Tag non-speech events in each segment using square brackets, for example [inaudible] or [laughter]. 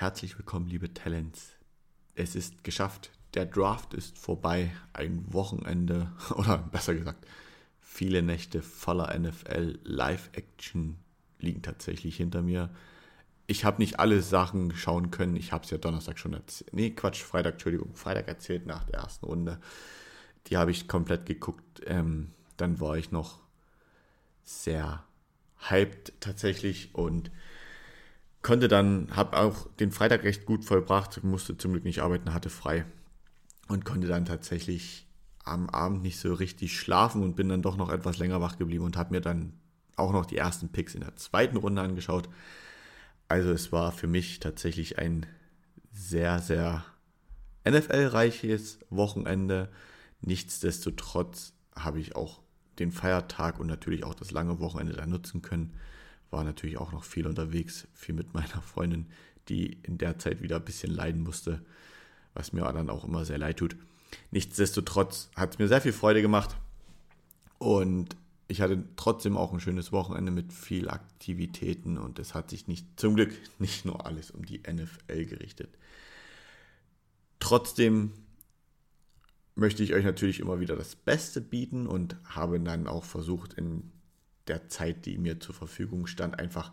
Herzlich willkommen, liebe Talents. Es ist geschafft. Der Draft ist vorbei. Ein Wochenende [laughs] oder besser gesagt, viele Nächte voller NFL Live-Action liegen tatsächlich hinter mir. Ich habe nicht alle Sachen schauen können. Ich habe es ja Donnerstag schon erzählt. Nee, Quatsch, Freitag, Entschuldigung, Freitag erzählt nach der ersten Runde. Die habe ich komplett geguckt. Ähm, dann war ich noch sehr hyped tatsächlich und konnte dann, habe auch den Freitag recht gut vollbracht, musste zum Glück nicht arbeiten, hatte frei und konnte dann tatsächlich am Abend nicht so richtig schlafen und bin dann doch noch etwas länger wach geblieben und habe mir dann auch noch die ersten Picks in der zweiten Runde angeschaut. Also es war für mich tatsächlich ein sehr, sehr NFL-reiches Wochenende. Nichtsdestotrotz habe ich auch den Feiertag und natürlich auch das lange Wochenende da nutzen können. War natürlich auch noch viel unterwegs, viel mit meiner Freundin, die in der Zeit wieder ein bisschen leiden musste, was mir dann auch immer sehr leid tut. Nichtsdestotrotz hat es mir sehr viel Freude gemacht und ich hatte trotzdem auch ein schönes Wochenende mit viel Aktivitäten und es hat sich nicht, zum Glück nicht nur alles um die NFL gerichtet. Trotzdem möchte ich euch natürlich immer wieder das Beste bieten und habe dann auch versucht, in der Zeit, die mir zur Verfügung stand, einfach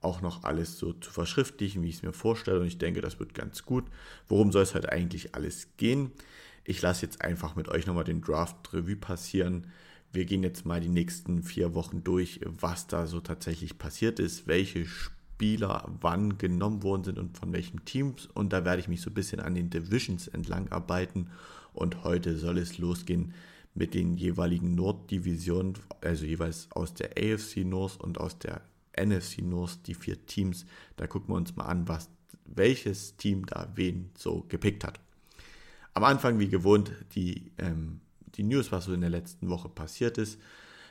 auch noch alles so zu verschriftlichen, wie ich es mir vorstelle. Und ich denke, das wird ganz gut. Worum soll es halt eigentlich alles gehen? Ich lasse jetzt einfach mit euch nochmal den Draft-Revue passieren. Wir gehen jetzt mal die nächsten vier Wochen durch, was da so tatsächlich passiert ist, welche Spieler wann genommen worden sind und von welchen Teams. Und da werde ich mich so ein bisschen an den Divisions entlang arbeiten und heute soll es losgehen mit den jeweiligen Norddivisionen, also jeweils aus der AFC North und aus der NFC North, die vier Teams. Da gucken wir uns mal an, was, welches Team da wen so gepickt hat. Am Anfang, wie gewohnt, die, ähm, die News, was so in der letzten Woche passiert ist.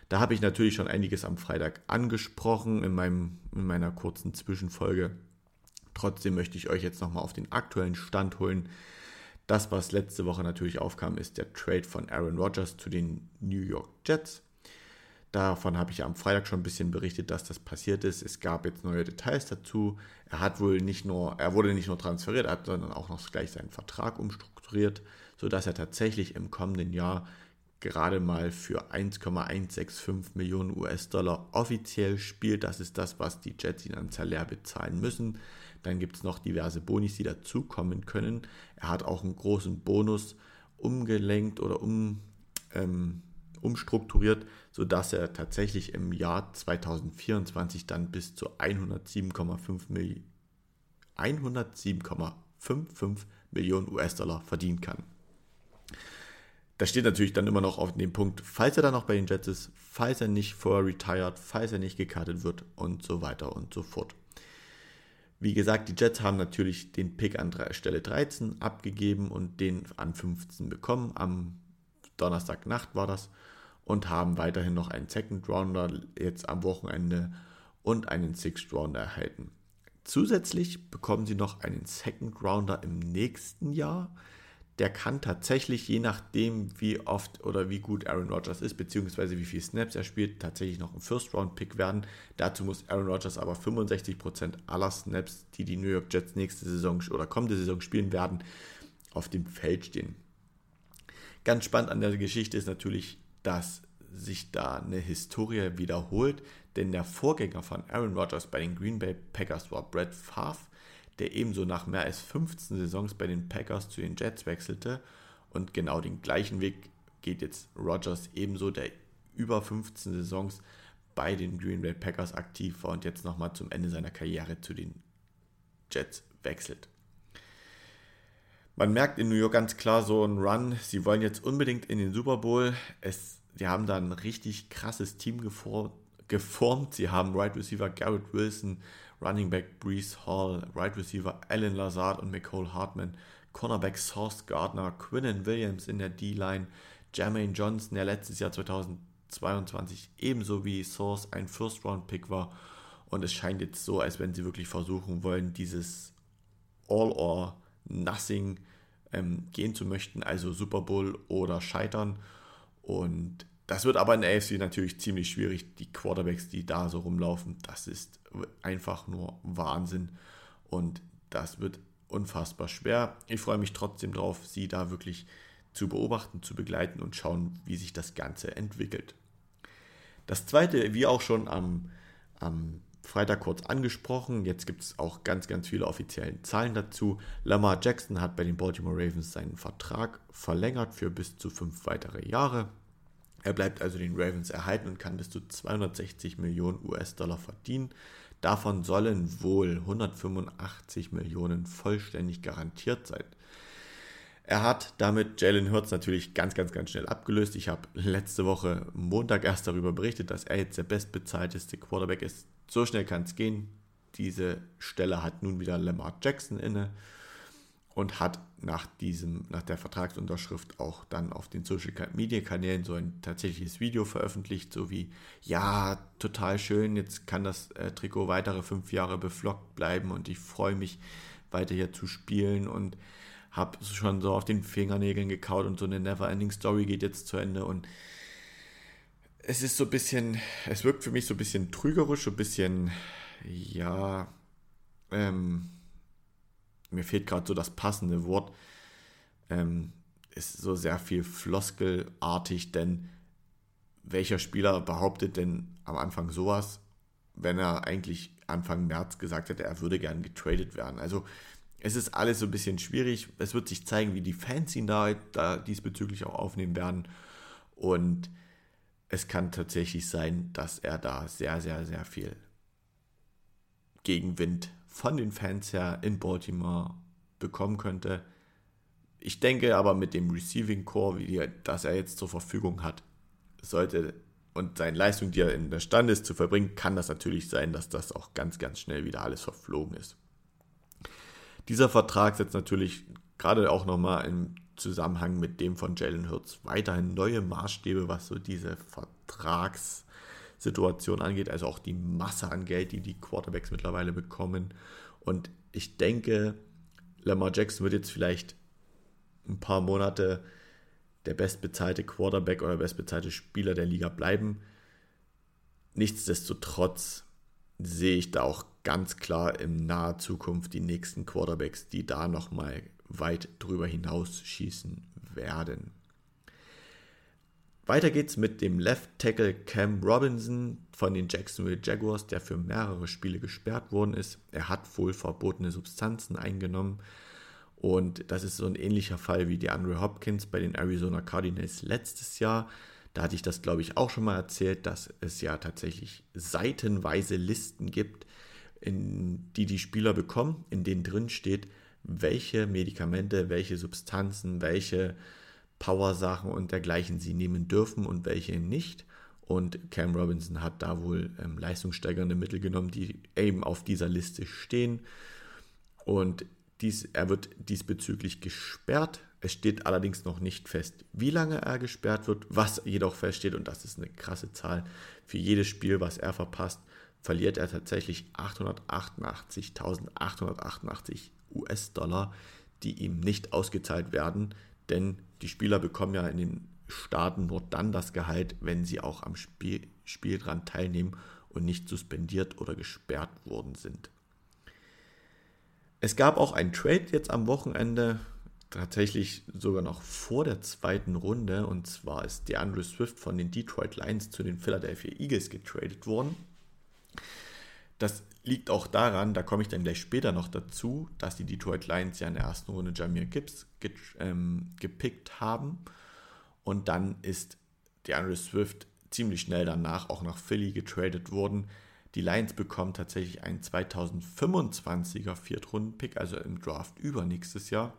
Da habe ich natürlich schon einiges am Freitag angesprochen in, meinem, in meiner kurzen Zwischenfolge. Trotzdem möchte ich euch jetzt nochmal auf den aktuellen Stand holen. Das, was letzte Woche natürlich aufkam, ist der Trade von Aaron Rodgers zu den New York Jets. Davon habe ich am Freitag schon ein bisschen berichtet, dass das passiert ist. Es gab jetzt neue Details dazu. Er hat wohl nicht nur, er wurde nicht nur transferiert, er sondern auch noch gleich seinen Vertrag umstrukturiert, sodass er tatsächlich im kommenden Jahr gerade mal für 1,165 Millionen US-Dollar offiziell spielt. Das ist das, was die Jets ihn an Salär bezahlen müssen. Dann gibt es noch diverse Bonis, die dazukommen können. Er hat auch einen großen Bonus umgelenkt oder um, ähm, umstrukturiert, sodass er tatsächlich im Jahr 2024 dann bis zu 107,5 Millionen 107,55 Millionen US-Dollar verdienen kann. Das steht natürlich dann immer noch auf dem Punkt, falls er dann noch bei den Jets ist, falls er nicht vorher retired, falls er nicht gekartet wird und so weiter und so fort. Wie gesagt, die Jets haben natürlich den Pick an Stelle 13 abgegeben und den an 15 bekommen. Am Donnerstagnacht war das. Und haben weiterhin noch einen Second Rounder jetzt am Wochenende und einen Sixth Rounder erhalten. Zusätzlich bekommen sie noch einen Second Rounder im nächsten Jahr der kann tatsächlich, je nachdem, wie oft oder wie gut Aaron Rodgers ist, beziehungsweise wie viele Snaps er spielt, tatsächlich noch ein First-Round-Pick werden. Dazu muss Aaron Rodgers aber 65% aller Snaps, die die New York Jets nächste Saison oder kommende Saison spielen werden, auf dem Feld stehen. Ganz spannend an der Geschichte ist natürlich, dass sich da eine Historie wiederholt, denn der Vorgänger von Aaron Rodgers bei den Green Bay Packers war Brett Favre der ebenso nach mehr als 15 Saisons bei den Packers zu den Jets wechselte. Und genau den gleichen Weg geht jetzt Rodgers ebenso, der über 15 Saisons bei den Green Bay Packers aktiv war und jetzt nochmal zum Ende seiner Karriere zu den Jets wechselt. Man merkt in New York ganz klar so einen Run. Sie wollen jetzt unbedingt in den Super Bowl. Es, sie haben da ein richtig krasses Team geformt. Sie haben Right Receiver Garrett Wilson, Running Back Brees Hall, Right Receiver Alan Lazard und McCole Hartman, Cornerback Sauce Gardner, Quinnen Williams in der D-Line, Jermaine Johnson, der letztes Jahr 2022 ebenso wie Source ein First-Round-Pick war. Und es scheint jetzt so, als wenn sie wirklich versuchen wollen, dieses All or Nothing ähm, gehen zu möchten, also Super Bowl oder scheitern. Und das wird aber in der AFC natürlich ziemlich schwierig. Die Quarterbacks, die da so rumlaufen, das ist einfach nur Wahnsinn. Und das wird unfassbar schwer. Ich freue mich trotzdem darauf, sie da wirklich zu beobachten, zu begleiten und schauen, wie sich das Ganze entwickelt. Das zweite, wie auch schon am, am Freitag kurz angesprochen, jetzt gibt es auch ganz, ganz viele offizielle Zahlen dazu. Lamar Jackson hat bei den Baltimore Ravens seinen Vertrag verlängert für bis zu fünf weitere Jahre. Er bleibt also den Ravens erhalten und kann bis zu 260 Millionen US-Dollar verdienen. Davon sollen wohl 185 Millionen vollständig garantiert sein. Er hat damit Jalen Hurts natürlich ganz, ganz, ganz schnell abgelöst. Ich habe letzte Woche Montag erst darüber berichtet, dass er jetzt der bestbezahlteste Quarterback ist. So schnell kann es gehen. Diese Stelle hat nun wieder Lamar Jackson inne und hat nach, diesem, nach der Vertragsunterschrift auch dann auf den Social Media Kanälen so ein tatsächliches Video veröffentlicht, so wie, ja, total schön, jetzt kann das äh, Trikot weitere fünf Jahre beflockt bleiben und ich freue mich weiter hier zu spielen und habe schon so auf den Fingernägeln gekaut und so eine Neverending Story geht jetzt zu Ende und es ist so ein bisschen, es wirkt für mich so ein bisschen trügerisch, so ein bisschen, ja, ähm, mir fehlt gerade so das passende Wort, ähm, ist so sehr viel floskelartig, denn welcher Spieler behauptet denn am Anfang sowas, wenn er eigentlich Anfang März gesagt hätte, er würde gern getradet werden? Also es ist alles so ein bisschen schwierig. Es wird sich zeigen, wie die Fans ihn da, da diesbezüglich auch aufnehmen werden. Und es kann tatsächlich sein, dass er da sehr, sehr, sehr viel Gegenwind von den Fans her in Baltimore bekommen könnte. Ich denke aber mit dem Receiving Core, wie die, das er jetzt zur Verfügung hat, sollte und seine Leistung, die er in der Stand ist zu verbringen, kann das natürlich sein, dass das auch ganz, ganz schnell wieder alles verflogen ist. Dieser Vertrag setzt natürlich gerade auch nochmal im Zusammenhang mit dem von Jalen Hurts weiterhin neue Maßstäbe, was so diese Vertrags- Situation angeht, also auch die Masse an Geld, die die Quarterbacks mittlerweile bekommen. Und ich denke, Lamar Jackson wird jetzt vielleicht ein paar Monate der bestbezahlte Quarterback oder bestbezahlte Spieler der Liga bleiben. Nichtsdestotrotz sehe ich da auch ganz klar in naher Zukunft die nächsten Quarterbacks, die da nochmal weit drüber hinaus schießen werden. Weiter geht's mit dem Left Tackle Cam Robinson von den Jacksonville Jaguars, der für mehrere Spiele gesperrt worden ist. Er hat wohl verbotene Substanzen eingenommen. Und das ist so ein ähnlicher Fall wie die Andre Hopkins bei den Arizona Cardinals letztes Jahr. Da hatte ich das, glaube ich, auch schon mal erzählt, dass es ja tatsächlich seitenweise Listen gibt, in die die Spieler bekommen, in denen drin steht, welche Medikamente, welche Substanzen, welche Power-Sachen und dergleichen sie nehmen dürfen und welche nicht. Und Cam Robinson hat da wohl ähm, leistungssteigernde Mittel genommen, die eben auf dieser Liste stehen. Und dies, er wird diesbezüglich gesperrt. Es steht allerdings noch nicht fest, wie lange er gesperrt wird. Was jedoch feststeht, und das ist eine krasse Zahl, für jedes Spiel, was er verpasst, verliert er tatsächlich 888.888 US-Dollar, die ihm nicht ausgezahlt werden, denn die Spieler bekommen ja in den Staaten nur dann das Gehalt, wenn sie auch am Spiel, Spiel dran teilnehmen und nicht suspendiert oder gesperrt worden sind. Es gab auch einen Trade jetzt am Wochenende, tatsächlich sogar noch vor der zweiten Runde, und zwar ist DeAndre Swift von den Detroit Lions zu den Philadelphia Eagles getradet worden. Das liegt auch daran, da komme ich dann gleich später noch dazu, dass die Detroit Lions ja in der ersten Runde Jamir Gibbs ge ähm, gepickt haben. Und dann ist DeAndre Swift ziemlich schnell danach auch nach Philly getradet worden. Die Lions bekommen tatsächlich einen 2025er Viertrunden-Pick, also im Draft übernächstes Jahr.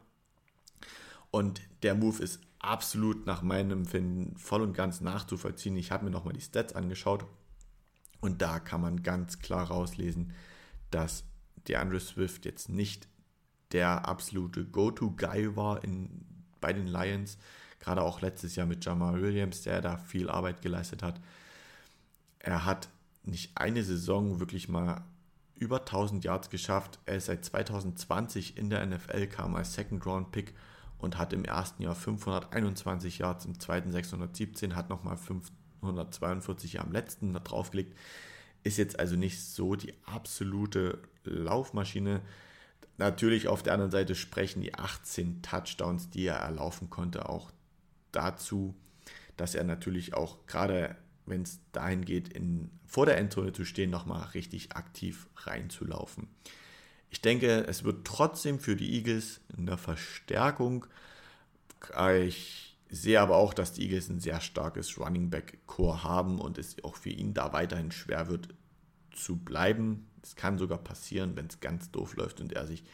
Und der Move ist absolut nach meinem Empfinden voll und ganz nachzuvollziehen. Ich habe mir nochmal die Stats angeschaut und da kann man ganz klar rauslesen, dass DeAndre Swift jetzt nicht der absolute Go-To-Guy war in, bei den Lions. Gerade auch letztes Jahr mit Jamal Williams, der da viel Arbeit geleistet hat. Er hat nicht eine Saison wirklich mal über 1000 Yards geschafft. Er ist seit 2020 in der NFL, kam als Second-Round-Pick und hat im ersten Jahr 521 Yards, im zweiten 617, hat nochmal 5 142 am letzten draufgelegt. Ist jetzt also nicht so die absolute Laufmaschine. natürlich auf der anderen Seite sprechen die 18 Touchdowns, die er erlaufen konnte, auch dazu, dass er natürlich auch gerade, wenn es dahin geht, in, vor der Endzone zu stehen, nochmal richtig aktiv reinzulaufen. Ich denke, es wird trotzdem für die Eagles eine Verstärkung. Ich sehe aber auch, dass die Eagles ein sehr starkes Running Back Core haben und es auch für ihn da weiterhin schwer wird zu bleiben. Es kann sogar passieren, wenn es ganz doof läuft und er sich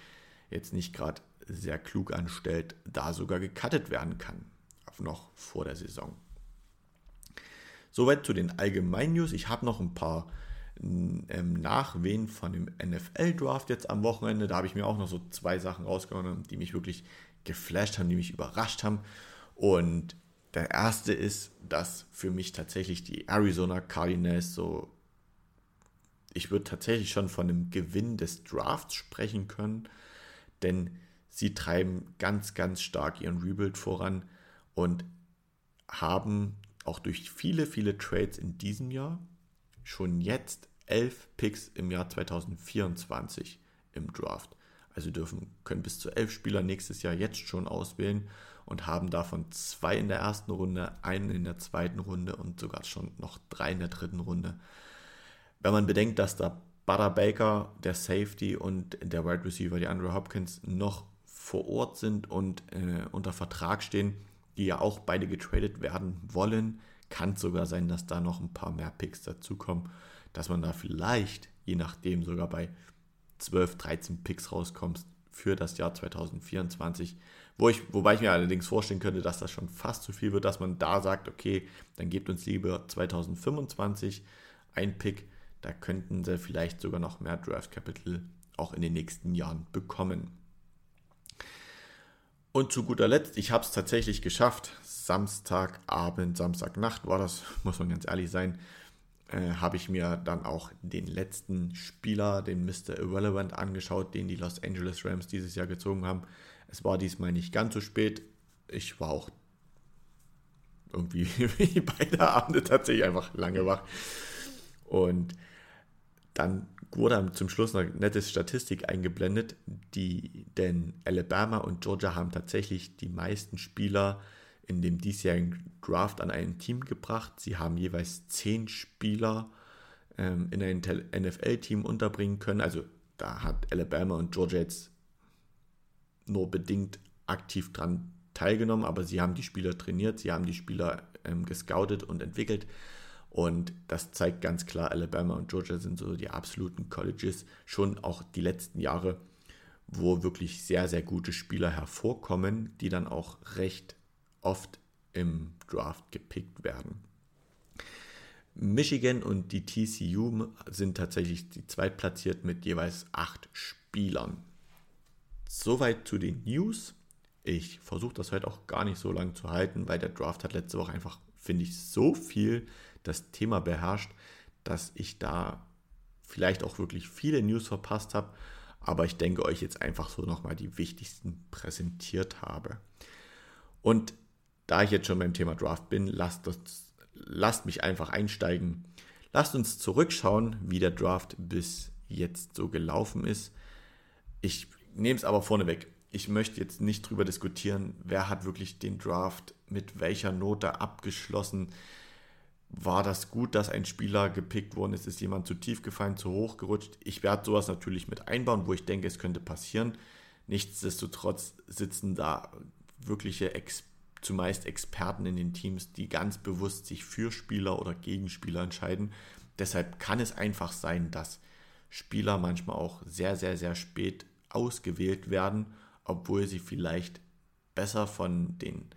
jetzt nicht gerade sehr klug anstellt, da sogar gecuttet werden kann. Noch vor der Saison. Soweit zu den allgemeinen News. Ich habe noch ein paar ähm, Nachwehen von dem NFL-Draft jetzt am Wochenende. Da habe ich mir auch noch so zwei Sachen rausgenommen, die mich wirklich geflasht haben, die mich überrascht haben. Und der erste ist, dass für mich tatsächlich die Arizona Cardinals so ich würde tatsächlich schon von einem Gewinn des Drafts sprechen können, denn sie treiben ganz, ganz stark ihren Rebuild voran und haben auch durch viele, viele Trades in diesem Jahr schon jetzt elf Picks im Jahr 2024 im Draft. Also dürfen, können bis zu elf Spieler nächstes Jahr jetzt schon auswählen und haben davon zwei in der ersten Runde, einen in der zweiten Runde und sogar schon noch drei in der dritten Runde. Wenn man bedenkt, dass da Butter Baker, der Safety und der Wide Receiver, die Andrew Hopkins, noch vor Ort sind und äh, unter Vertrag stehen, die ja auch beide getradet werden wollen, kann es sogar sein, dass da noch ein paar mehr Picks dazukommen, dass man da vielleicht, je nachdem, sogar bei 12, 13 Picks rauskommt für das Jahr 2024. Wo ich, wobei ich mir allerdings vorstellen könnte, dass das schon fast zu viel wird, dass man da sagt, okay, dann gebt uns lieber 2025 ein Pick da könnten sie vielleicht sogar noch mehr Draft Capital auch in den nächsten Jahren bekommen. Und zu guter Letzt, ich habe es tatsächlich geschafft. Samstagabend, Samstagnacht war das, [laughs] muss man ganz ehrlich sein, äh, habe ich mir dann auch den letzten Spieler, den Mr. Irrelevant, angeschaut, den die Los Angeles Rams dieses Jahr gezogen haben. Es war diesmal nicht ganz so spät. Ich war auch irgendwie [laughs] wie beide Abende tatsächlich einfach lange wach. Und dann wurde zum Schluss eine nette Statistik eingeblendet, die, denn Alabama und Georgia haben tatsächlich die meisten Spieler in dem diesjährigen Draft an ein Team gebracht. Sie haben jeweils zehn Spieler ähm, in ein NFL-Team unterbringen können. Also da hat Alabama und Georgia jetzt nur bedingt aktiv dran teilgenommen, aber sie haben die Spieler trainiert, sie haben die Spieler ähm, gescoutet und entwickelt. Und das zeigt ganz klar, Alabama und Georgia sind so die absoluten Colleges, schon auch die letzten Jahre, wo wirklich sehr, sehr gute Spieler hervorkommen, die dann auch recht oft im Draft gepickt werden. Michigan und die TCU sind tatsächlich die zweitplatziert mit jeweils acht Spielern. Soweit zu den News. Ich versuche das heute auch gar nicht so lange zu halten, weil der Draft hat letzte Woche einfach, finde ich, so viel das Thema beherrscht, dass ich da vielleicht auch wirklich viele News verpasst habe, aber ich denke euch jetzt einfach so nochmal die wichtigsten präsentiert habe. Und da ich jetzt schon beim Thema Draft bin, lasst, uns, lasst mich einfach einsteigen. Lasst uns zurückschauen, wie der Draft bis jetzt so gelaufen ist. Ich nehme es aber vorneweg. Ich möchte jetzt nicht drüber diskutieren, wer hat wirklich den Draft mit welcher Note abgeschlossen war das gut, dass ein Spieler gepickt worden ist? Ist jemand zu tief gefallen, zu hoch gerutscht? Ich werde sowas natürlich mit einbauen, wo ich denke, es könnte passieren. Nichtsdestotrotz sitzen da wirkliche Ex zumeist Experten in den Teams, die ganz bewusst sich für Spieler oder gegen Spieler entscheiden. Deshalb kann es einfach sein, dass Spieler manchmal auch sehr, sehr, sehr spät ausgewählt werden, obwohl sie vielleicht besser von den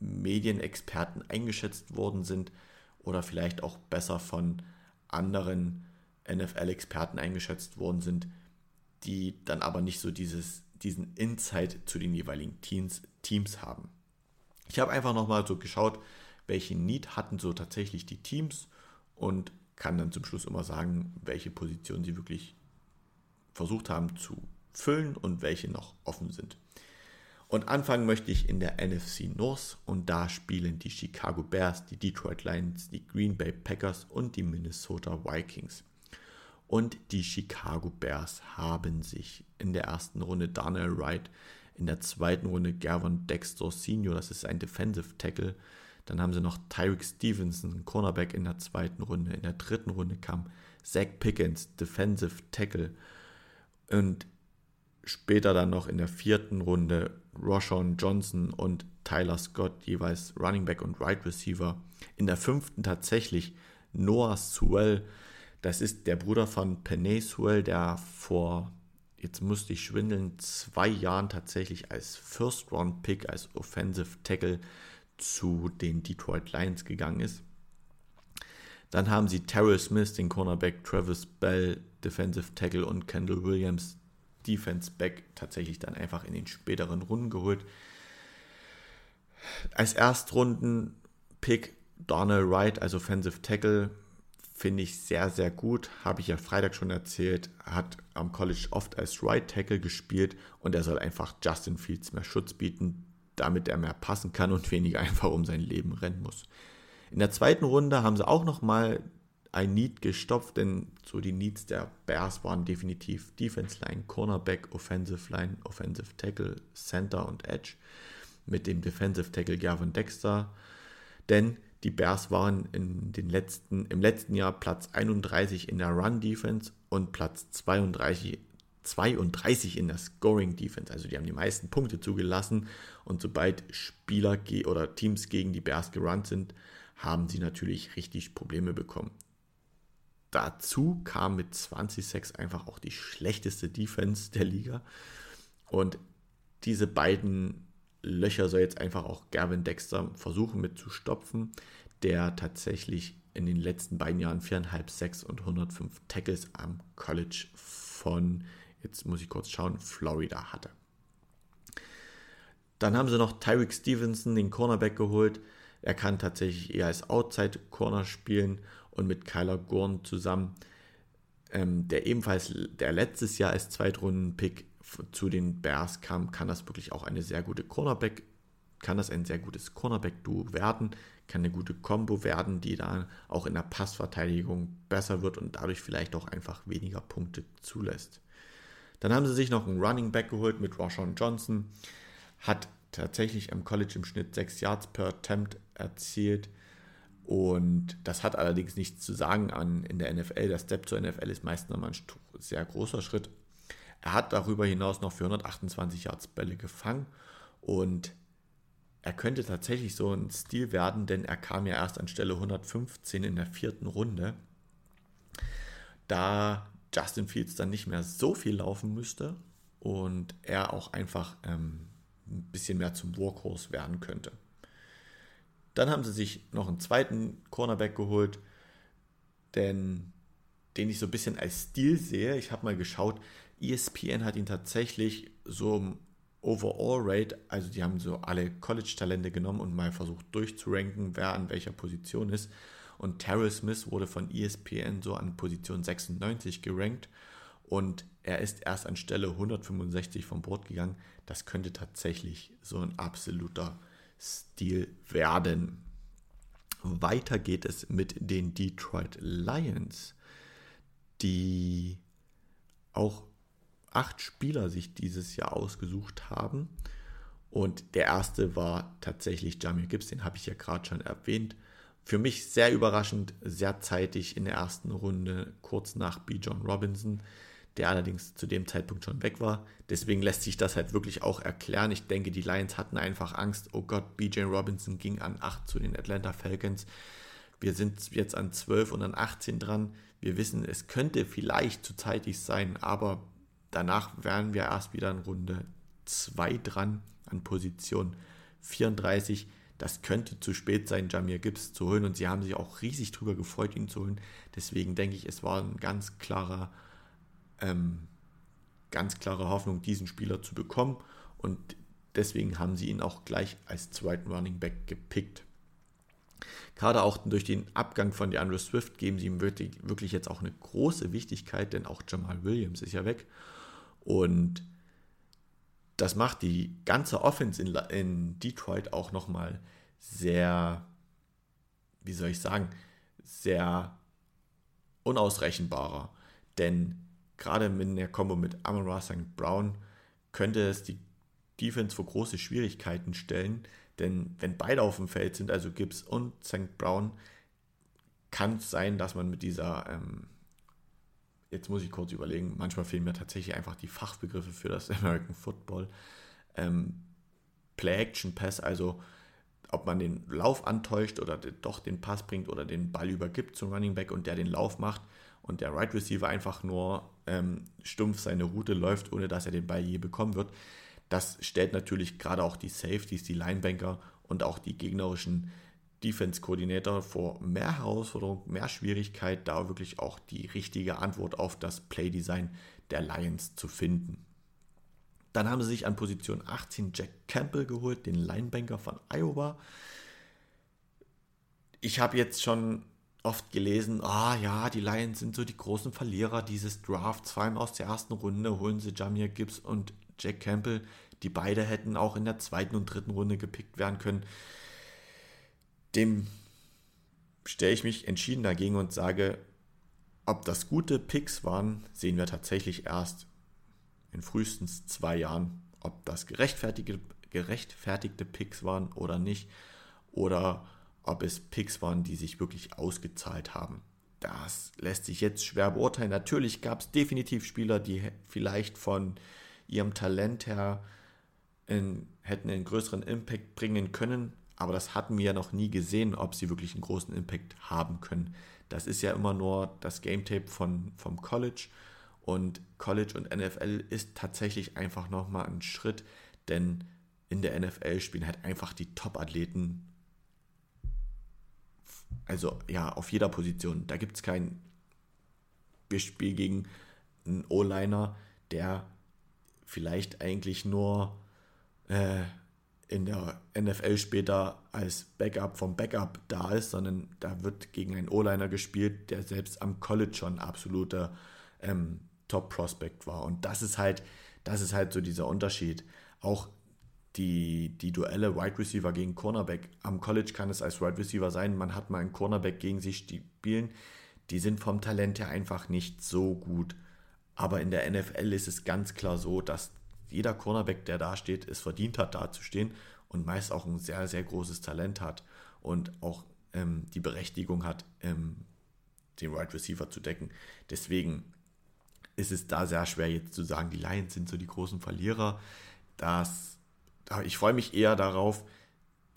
Medienexperten eingeschätzt worden sind oder vielleicht auch besser von anderen NFL-Experten eingeschätzt worden sind, die dann aber nicht so dieses, diesen Insight zu den jeweiligen Teams, Teams haben. Ich habe einfach nochmal so geschaut, welche Need hatten so tatsächlich die Teams und kann dann zum Schluss immer sagen, welche Positionen sie wirklich versucht haben zu füllen und welche noch offen sind. Und anfangen möchte ich in der NFC North und da spielen die Chicago Bears, die Detroit Lions, die Green Bay Packers und die Minnesota Vikings. Und die Chicago Bears haben sich in der ersten Runde Daniel Wright, in der zweiten Runde Gavin Dexter Senior, das ist ein Defensive Tackle. Dann haben sie noch Tyreek Stevenson, Cornerback in der zweiten Runde. In der dritten Runde kam Zach Pickens, Defensive Tackle. Und später dann noch in der vierten Runde Roshan Johnson und Tyler Scott, jeweils Running Back und Right Receiver. In der fünften tatsächlich Noah Sewell, das ist der Bruder von Penay Sewell, der vor, jetzt musste ich schwindeln, zwei Jahren tatsächlich als First-Round-Pick, als Offensive Tackle zu den Detroit Lions gegangen ist. Dann haben sie Terrell Smith, den Cornerback, Travis Bell, Defensive Tackle und Kendall Williams, Defense Back, tatsächlich dann einfach in den späteren Runden geholt. Als Erstrunden-Pick Donald Wright, also Offensive Tackle, finde ich sehr, sehr gut. Habe ich ja Freitag schon erzählt. Hat am College oft als Right Tackle gespielt und er soll einfach Justin Fields mehr Schutz bieten, damit er mehr passen kann und [laughs] weniger einfach um sein Leben rennen muss. In der zweiten Runde haben sie auch nochmal ein Need gestopft, denn so die Needs der Bears waren definitiv Defense Line, Cornerback, Offensive Line, Offensive Tackle, Center und Edge mit dem Defensive Tackle Gavin Dexter. Denn die Bears waren in den letzten, im letzten Jahr Platz 31 in der Run Defense und Platz 32, 32 in der Scoring Defense. Also die haben die meisten Punkte zugelassen und sobald Spieler oder Teams gegen die Bears gerannt sind, haben sie natürlich richtig Probleme bekommen. Dazu kam mit 20-6 einfach auch die schlechteste Defense der Liga. Und diese beiden Löcher soll jetzt einfach auch Gavin Dexter versuchen mit zu stopfen, der tatsächlich in den letzten beiden Jahren 4,5, 6 und 105 Tackles am College von, jetzt muss ich kurz schauen, Florida hatte. Dann haben sie noch Tyreek Stevenson, den Cornerback, geholt. Er kann tatsächlich eher als Outside-Corner spielen und mit Kyler Gorn zusammen, ähm, der ebenfalls der letztes Jahr als Zweitrunden-Pick zu den Bears kam, kann das wirklich auch eine sehr gute Cornerback, kann das ein sehr gutes Cornerback-Duo werden, kann eine gute Combo werden, die dann auch in der Passverteidigung besser wird und dadurch vielleicht auch einfach weniger Punkte zulässt. Dann haben sie sich noch einen Running Back geholt mit Roshan Johnson, hat tatsächlich im College im Schnitt 6 Yards per Attempt erzielt. Und das hat allerdings nichts zu sagen an in der NFL. Der Step zur NFL ist meist nochmal ein sehr großer Schritt. Er hat darüber hinaus noch für 128 Yards Bälle gefangen und er könnte tatsächlich so ein Stil werden, denn er kam ja erst an Stelle 115 in der vierten Runde. Da Justin Fields dann nicht mehr so viel laufen müsste und er auch einfach ähm, ein bisschen mehr zum Workhorse werden könnte. Dann haben sie sich noch einen zweiten Cornerback geholt, denn den ich so ein bisschen als Stil sehe. Ich habe mal geschaut, ESPN hat ihn tatsächlich so im Overall-Rate, also die haben so alle College-Talente genommen und mal versucht durchzuranken, wer an welcher Position ist. Und Terrell Smith wurde von ESPN so an Position 96 gerankt und er ist erst an Stelle 165 vom Board gegangen. Das könnte tatsächlich so ein absoluter Stil werden. Weiter geht es mit den Detroit Lions, die auch acht Spieler sich dieses Jahr ausgesucht haben. Und der erste war tatsächlich Jamie Gibbs, den habe ich ja gerade schon erwähnt. Für mich sehr überraschend, sehr zeitig in der ersten Runde, kurz nach B. John Robinson der allerdings zu dem Zeitpunkt schon weg war. Deswegen lässt sich das halt wirklich auch erklären. Ich denke, die Lions hatten einfach Angst, oh Gott, BJ Robinson ging an 8 zu den Atlanta Falcons. Wir sind jetzt an 12 und an 18 dran. Wir wissen, es könnte vielleicht zu zeitig sein, aber danach wären wir erst wieder in Runde 2 dran, an Position 34. Das könnte zu spät sein, Jamir Gibbs zu holen und sie haben sich auch riesig drüber gefreut, ihn zu holen. Deswegen denke ich, es war ein ganz klarer ähm, ganz klare Hoffnung, diesen Spieler zu bekommen. Und deswegen haben sie ihn auch gleich als zweiten Running Back gepickt. Gerade auch durch den Abgang von DeAndre Swift geben sie ihm wirklich, wirklich jetzt auch eine große Wichtigkeit, denn auch Jamal Williams ist ja weg. Und das macht die ganze Offense in, in Detroit auch nochmal sehr, wie soll ich sagen, sehr unausrechenbarer. denn gerade mit der Kombo mit Amon St. Brown könnte es die Defense vor große Schwierigkeiten stellen, denn wenn beide auf dem Feld sind, also Gibbs und St. Brown, kann es sein, dass man mit dieser, ähm, jetzt muss ich kurz überlegen, manchmal fehlen mir tatsächlich einfach die Fachbegriffe für das [laughs] American Football, ähm, Play-Action-Pass, also ob man den Lauf antäuscht oder doch den Pass bringt oder den Ball übergibt zum Running Back und der den Lauf macht und der Right Receiver einfach nur ähm, stumpf seine Route läuft, ohne dass er den Ball je bekommen wird. Das stellt natürlich gerade auch die Safeties, die Linebanker und auch die gegnerischen Defense-Koordinator vor mehr Herausforderung, mehr Schwierigkeit, da wirklich auch die richtige Antwort auf das Play-Design der Lions zu finden. Dann haben sie sich an Position 18 Jack Campbell geholt, den Linebanker von Iowa. Ich habe jetzt schon oft gelesen, ah ja, die Lions sind so die großen Verlierer dieses Drafts, vor allem aus der ersten Runde holen sie Jamir Gibbs und Jack Campbell, die beide hätten auch in der zweiten und dritten Runde gepickt werden können. Dem stelle ich mich entschieden dagegen und sage, ob das gute Picks waren, sehen wir tatsächlich erst in frühestens zwei Jahren, ob das gerechtfertigte, gerechtfertigte Picks waren oder nicht, oder ob es Picks waren, die sich wirklich ausgezahlt haben. Das lässt sich jetzt schwer beurteilen. Natürlich gab es definitiv Spieler, die vielleicht von ihrem Talent her in, hätten einen größeren Impact bringen können, aber das hatten wir ja noch nie gesehen, ob sie wirklich einen großen Impact haben können. Das ist ja immer nur das Game Tape von, vom College und College und NFL ist tatsächlich einfach nochmal ein Schritt, denn in der NFL spielen halt einfach die Top-Athleten. Also ja, auf jeder Position. Da gibt es kein wir gegen einen O-Liner, der vielleicht eigentlich nur äh, in der NFL später als Backup vom Backup da ist, sondern da wird gegen einen O-Liner gespielt, der selbst am College schon absoluter ähm, Top-Prospect war. Und das ist halt, das ist halt so dieser Unterschied. Auch die, die Duelle Wide Receiver gegen Cornerback. Am College kann es als Wide Receiver sein, man hat mal einen Cornerback gegen sich spielen. Die sind vom Talent her einfach nicht so gut. Aber in der NFL ist es ganz klar so, dass jeder Cornerback, der da steht, es verdient hat, da zu stehen und meist auch ein sehr, sehr großes Talent hat und auch ähm, die Berechtigung hat, ähm, den Wide Receiver zu decken. Deswegen ist es da sehr schwer jetzt zu sagen, die Lions sind so die großen Verlierer. Das, ich freue mich eher darauf,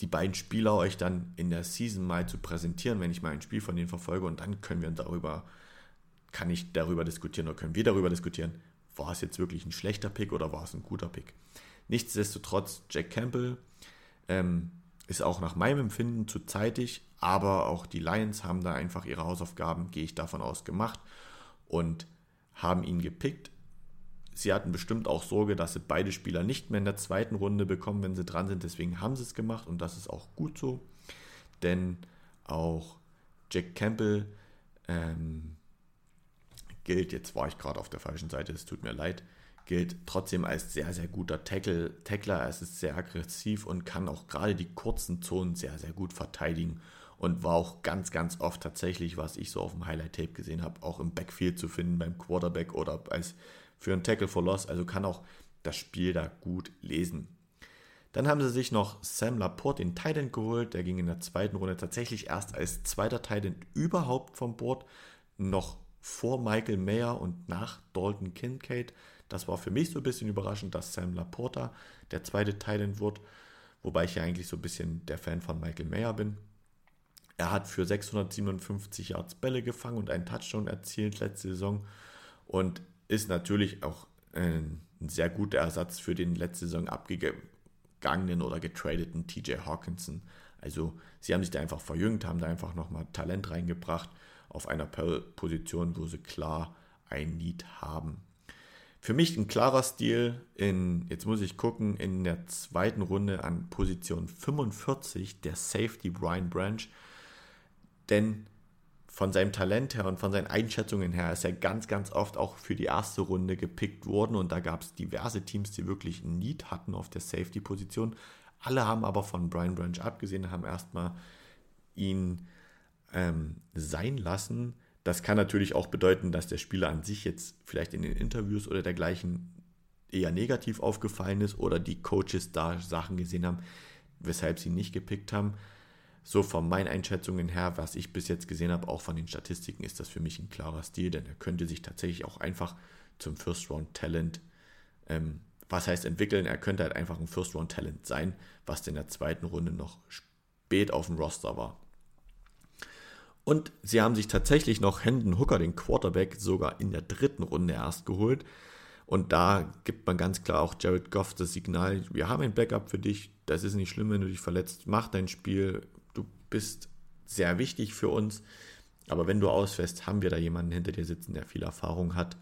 die beiden Spieler euch dann in der Season mal zu präsentieren, wenn ich mal ein Spiel von denen verfolge und dann können wir darüber, kann ich darüber diskutieren oder können wir darüber diskutieren, war es jetzt wirklich ein schlechter Pick oder war es ein guter Pick. Nichtsdestotrotz, Jack Campbell ähm, ist auch nach meinem Empfinden zu zeitig, aber auch die Lions haben da einfach ihre Hausaufgaben, gehe ich davon aus, gemacht und haben ihn gepickt. Sie hatten bestimmt auch Sorge, dass sie beide Spieler nicht mehr in der zweiten Runde bekommen, wenn sie dran sind. Deswegen haben sie es gemacht und das ist auch gut so. Denn auch Jack Campbell ähm, gilt, jetzt war ich gerade auf der falschen Seite, es tut mir leid, gilt trotzdem als sehr, sehr guter Tackle, Tackler. Er ist sehr aggressiv und kann auch gerade die kurzen Zonen sehr, sehr gut verteidigen und war auch ganz, ganz oft tatsächlich, was ich so auf dem Highlight-Tape gesehen habe, auch im Backfield zu finden beim Quarterback oder als für einen Tackle for Loss. Also kann auch das Spiel da gut lesen. Dann haben sie sich noch Sam Laporte, den Titan geholt. Der ging in der zweiten Runde tatsächlich erst als zweiter Titan überhaupt vom Board. Noch vor Michael Mayer und nach Dalton Kincaid. Das war für mich so ein bisschen überraschend, dass Sam Laporta der zweite Titan wird. Wobei ich ja eigentlich so ein bisschen der Fan von Michael Mayer bin. Er hat für 657 Yards Bälle gefangen und einen Touchdown erzielt letzte Saison und ist natürlich auch ein sehr guter Ersatz für den letzte Saison abgegangenen oder getradeten TJ Hawkinson. Also sie haben sich da einfach verjüngt, haben da einfach nochmal Talent reingebracht auf einer Position, wo sie klar ein Need haben. Für mich ein klarer Stil in, jetzt muss ich gucken, in der zweiten Runde an Position 45, der Safety Brian Branch denn von seinem Talent her und von seinen Einschätzungen her ist er ganz, ganz oft auch für die erste Runde gepickt worden und da gab es diverse Teams, die wirklich ein Need hatten auf der Safety-Position. Alle haben aber von Brian Branch abgesehen, haben erstmal ihn ähm, sein lassen, Das kann natürlich auch bedeuten, dass der Spieler an sich jetzt vielleicht in den Interviews oder dergleichen eher negativ aufgefallen ist oder die Coaches da Sachen gesehen haben, weshalb sie nicht gepickt haben. So von meinen Einschätzungen her, was ich bis jetzt gesehen habe, auch von den Statistiken, ist das für mich ein klarer Stil, denn er könnte sich tatsächlich auch einfach zum First-Round-Talent, ähm, was heißt entwickeln, er könnte halt einfach ein First-Round-Talent sein, was in der zweiten Runde noch spät auf dem Roster war. Und sie haben sich tatsächlich noch Hendon Hooker, den Quarterback, sogar in der dritten Runde erst geholt. Und da gibt man ganz klar auch Jared Goff das Signal, wir haben ein Backup für dich, das ist nicht schlimm, wenn du dich verletzt, mach dein Spiel, bist sehr wichtig für uns. Aber wenn du ausfällst, haben wir da jemanden hinter dir sitzen, der viel Erfahrung hat.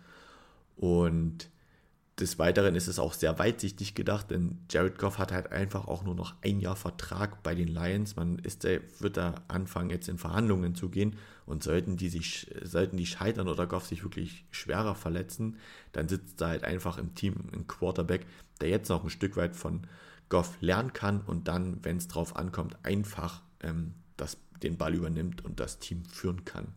Und des Weiteren ist es auch sehr weitsichtig gedacht, denn Jared Goff hat halt einfach auch nur noch ein Jahr Vertrag bei den Lions. Man ist, wird da anfangen, jetzt in Verhandlungen zu gehen. Und sollten die sich, sollten die scheitern oder Goff sich wirklich schwerer verletzen, dann sitzt da halt einfach im Team ein Quarterback, der jetzt noch ein Stück weit von Goff lernen kann und dann, wenn es drauf ankommt, einfach ähm, das, den Ball übernimmt und das Team führen kann.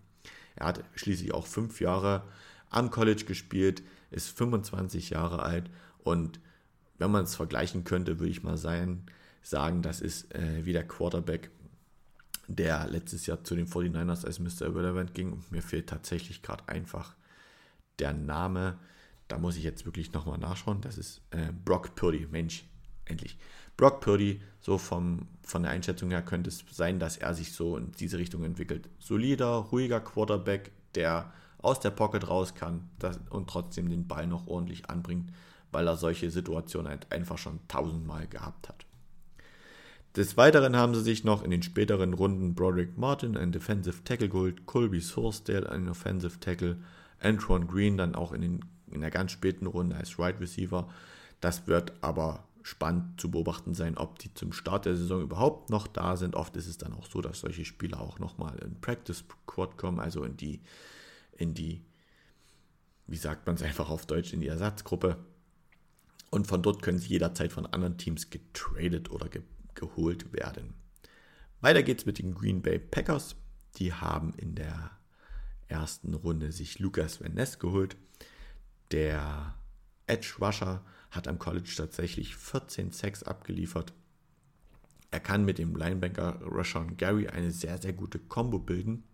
Er hat schließlich auch fünf Jahre am College gespielt, ist 25 Jahre alt und wenn man es vergleichen könnte, würde ich mal sein, sagen, das ist äh, wie der Quarterback, der letztes Jahr zu den 49ers als Mr. Irrelevant ging. Und mir fehlt tatsächlich gerade einfach der Name. Da muss ich jetzt wirklich nochmal nachschauen. Das ist äh, Brock Purdy. Mensch, endlich. Brock Purdy, so vom, von der Einschätzung her könnte es sein, dass er sich so in diese Richtung entwickelt. Solider, ruhiger Quarterback, der aus der Pocket raus kann und trotzdem den Ball noch ordentlich anbringt, weil er solche Situationen halt einfach schon tausendmal gehabt hat. Des Weiteren haben sie sich noch in den späteren Runden Broderick Martin, ein Defensive Tackle geholt, Colby Sourcedale, ein Offensive Tackle, Antron Green dann auch in, den, in der ganz späten Runde als Right Receiver. Das wird aber spannend zu beobachten sein, ob die zum Start der Saison überhaupt noch da sind. Oft ist es dann auch so, dass solche Spieler auch nochmal in Practice Squad kommen, also in die in die, wie sagt man es einfach auf Deutsch, in die Ersatzgruppe. Und von dort können sie jederzeit von anderen Teams getradet oder ge geholt werden. Weiter geht's mit den Green Bay Packers. Die haben in der ersten Runde sich Lucas Van Ness geholt. Der Edge Rusher hat am College tatsächlich 14 Sacks abgeliefert. Er kann mit dem Linebanker Rashawn Gary eine sehr, sehr gute Combo bilden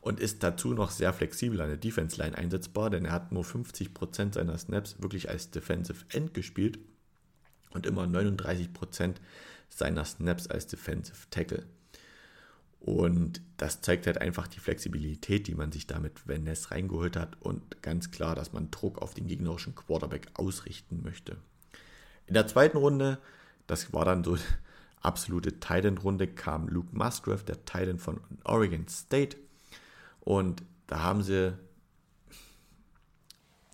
und ist dazu noch sehr flexibel an der Defense Line einsetzbar, denn er hat nur 50% seiner Snaps wirklich als Defensive End gespielt und immer 39% seiner Snaps als Defensive Tackle. Und das zeigt halt einfach die Flexibilität, die man sich damit Van Ness reingeholt hat und ganz klar, dass man Druck auf den gegnerischen Quarterback ausrichten möchte. In der zweiten Runde, das war dann so [laughs] absolute Titan-Runde, kam Luke Musgrave, der Titan von Oregon State. Und da haben sie,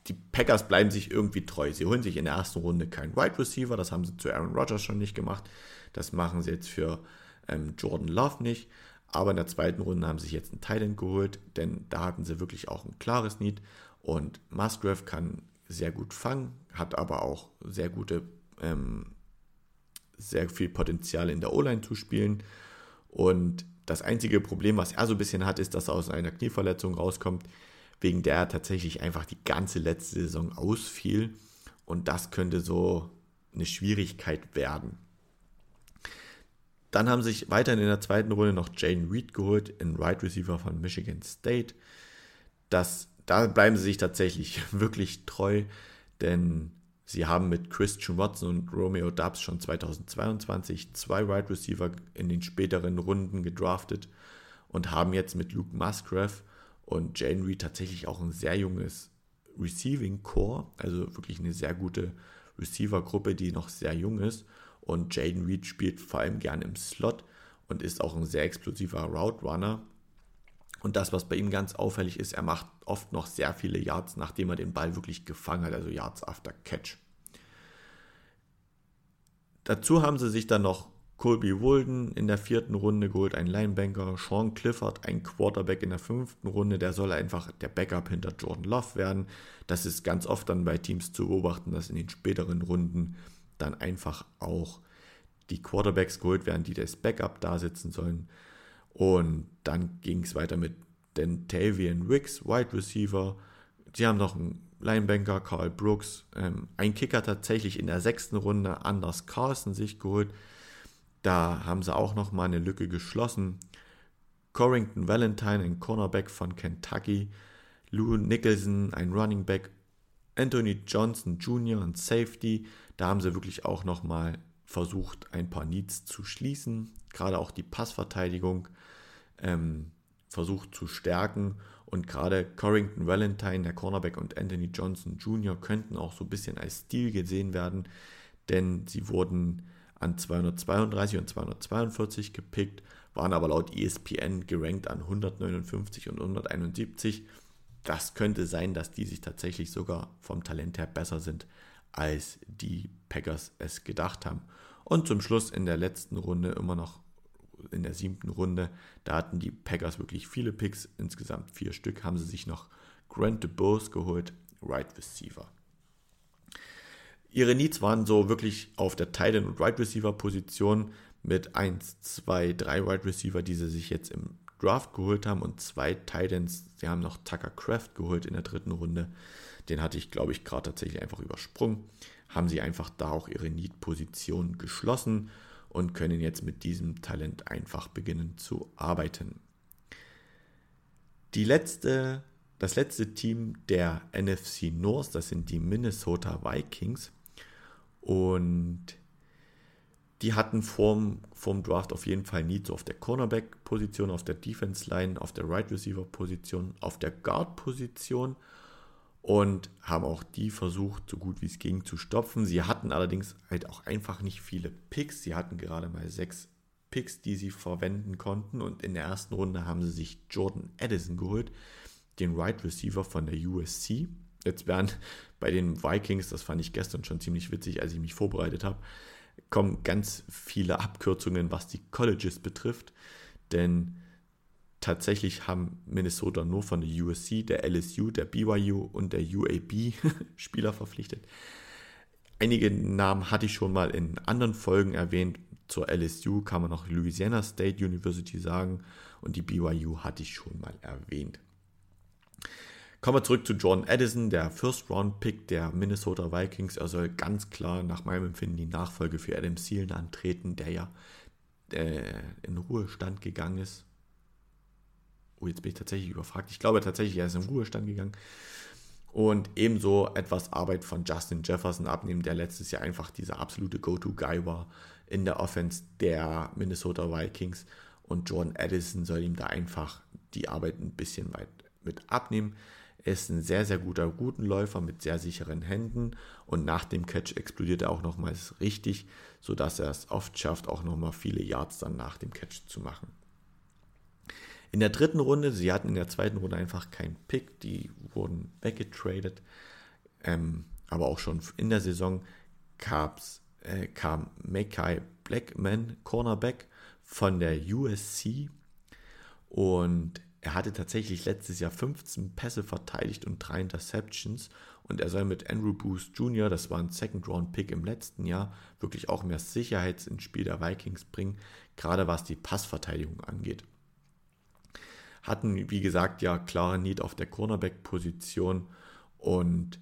die Packers bleiben sich irgendwie treu. Sie holen sich in der ersten Runde keinen Wide Receiver, das haben sie zu Aaron Rodgers schon nicht gemacht. Das machen sie jetzt für ähm, Jordan Love nicht. Aber in der zweiten Runde haben sie sich jetzt einen Titan geholt, denn da hatten sie wirklich auch ein klares Need. Und Musgrave kann sehr gut fangen, hat aber auch sehr gute, ähm, sehr viel Potenzial in der O-Line zu spielen. Und das einzige Problem, was er so ein bisschen hat, ist, dass er aus einer Knieverletzung rauskommt, wegen der er tatsächlich einfach die ganze letzte Saison ausfiel. Und das könnte so eine Schwierigkeit werden. Dann haben sich weiterhin in der zweiten Runde noch Jane Reed geholt, ein Right Receiver von Michigan State. Das, da bleiben sie sich tatsächlich [laughs] wirklich treu, denn Sie haben mit Christian Watson und Romeo Dubs schon 2022 zwei Wide right Receiver in den späteren Runden gedraftet und haben jetzt mit Luke Musgrave und Jane Reed tatsächlich auch ein sehr junges Receiving Core, also wirklich eine sehr gute Receiver-Gruppe, die noch sehr jung ist. Und Jaden Reed spielt vor allem gern im Slot und ist auch ein sehr explosiver Route Runner. Und das, was bei ihm ganz auffällig ist, er macht oft noch sehr viele Yards, nachdem er den Ball wirklich gefangen hat, also Yards after Catch. Dazu haben sie sich dann noch Colby Wolden in der vierten Runde geholt, ein Linebanker, Sean Clifford, ein Quarterback in der fünften Runde, der soll einfach der Backup hinter Jordan Love werden. Das ist ganz oft dann bei Teams zu beobachten, dass in den späteren Runden dann einfach auch die Quarterbacks geholt werden, die das Backup da sitzen sollen. Und dann ging es weiter mit den Tavian Wicks, Wide Receiver. Sie haben noch einen Linebanker, Carl Brooks. Ähm, ein Kicker tatsächlich in der sechsten Runde, Anders Carlson sich geholt. Da haben sie auch noch mal eine Lücke geschlossen. Corrington Valentine, ein Cornerback von Kentucky. Lou Nicholson, ein Running Back. Anthony Johnson Jr., ein Safety. Da haben sie wirklich auch noch mal versucht, ein paar Needs zu schließen. Gerade auch die Passverteidigung ähm, versucht zu stärken. Und gerade Corrington Valentine, der Cornerback und Anthony Johnson Jr. könnten auch so ein bisschen als Stil gesehen werden, denn sie wurden an 232 und 242 gepickt, waren aber laut ESPN gerankt an 159 und 171. Das könnte sein, dass die sich tatsächlich sogar vom Talent her besser sind, als die Packers es gedacht haben. Und zum Schluss in der letzten Runde immer noch in der siebten Runde. Da hatten die Packers wirklich viele Picks, insgesamt vier Stück, haben sie sich noch Grant DeBose geholt, Right Receiver. Ihre Needs waren so wirklich auf der Titan und Right Receiver Position mit 1, 2, 3 Right Receiver, die sie sich jetzt im Draft geholt haben und zwei Titans. Sie haben noch Tucker Craft geholt in der dritten Runde. Den hatte ich, glaube ich, gerade tatsächlich einfach übersprungen. Haben sie einfach da auch ihre Need-Position geschlossen und können jetzt mit diesem Talent einfach beginnen zu arbeiten. Die letzte, das letzte Team der NFC North, das sind die Minnesota Vikings. Und die hatten vorm, vorm Draft auf jeden Fall Needs auf der Cornerback-Position, auf der Defense-Line, auf der Right Receiver-Position, auf der Guard-Position und haben auch die versucht, so gut wie es ging, zu stopfen. Sie hatten allerdings halt auch einfach nicht viele Picks. Sie hatten gerade mal sechs Picks, die sie verwenden konnten. Und in der ersten Runde haben sie sich Jordan Addison geholt, den Right Receiver von der USC. Jetzt werden bei den Vikings, das fand ich gestern schon ziemlich witzig, als ich mich vorbereitet habe, kommen ganz viele Abkürzungen, was die Colleges betrifft. Denn tatsächlich haben Minnesota nur von der USC, der LSU, der BYU und der UAB [laughs] Spieler verpflichtet. Einige Namen hatte ich schon mal in anderen Folgen erwähnt. Zur LSU kann man noch Louisiana State University sagen und die BYU hatte ich schon mal erwähnt. Kommen wir zurück zu Jordan Addison, der First-Round-Pick der Minnesota Vikings. Er soll ganz klar nach meinem Empfinden die Nachfolge für Adam Thielen antreten, der ja äh, in Ruhestand gegangen ist Oh, jetzt bin ich tatsächlich überfragt. Ich glaube tatsächlich, er ist im Ruhestand gegangen. Und ebenso etwas Arbeit von Justin Jefferson abnehmen, der letztes Jahr einfach dieser absolute Go-To-Guy war in der Offense der Minnesota Vikings. Und Jordan Addison soll ihm da einfach die Arbeit ein bisschen weit mit abnehmen. Er ist ein sehr, sehr guter Routenläufer mit sehr sicheren Händen und nach dem Catch explodiert er auch nochmals richtig, sodass er es oft schafft, auch nochmal viele Yards dann nach dem Catch zu machen. In der dritten Runde, sie hatten in der zweiten Runde einfach keinen Pick, die wurden weggetradet. Ähm, aber auch schon in der Saison gab's, äh, kam Mackay Blackman, Cornerback von der USC. Und er hatte tatsächlich letztes Jahr 15 Pässe verteidigt und drei Interceptions. Und er soll mit Andrew Booth Jr., das war ein Second-Round-Pick im letzten Jahr, wirklich auch mehr Sicherheit ins Spiel der Vikings bringen, gerade was die Passverteidigung angeht hatten, wie gesagt, ja klare Need auf der Cornerback-Position und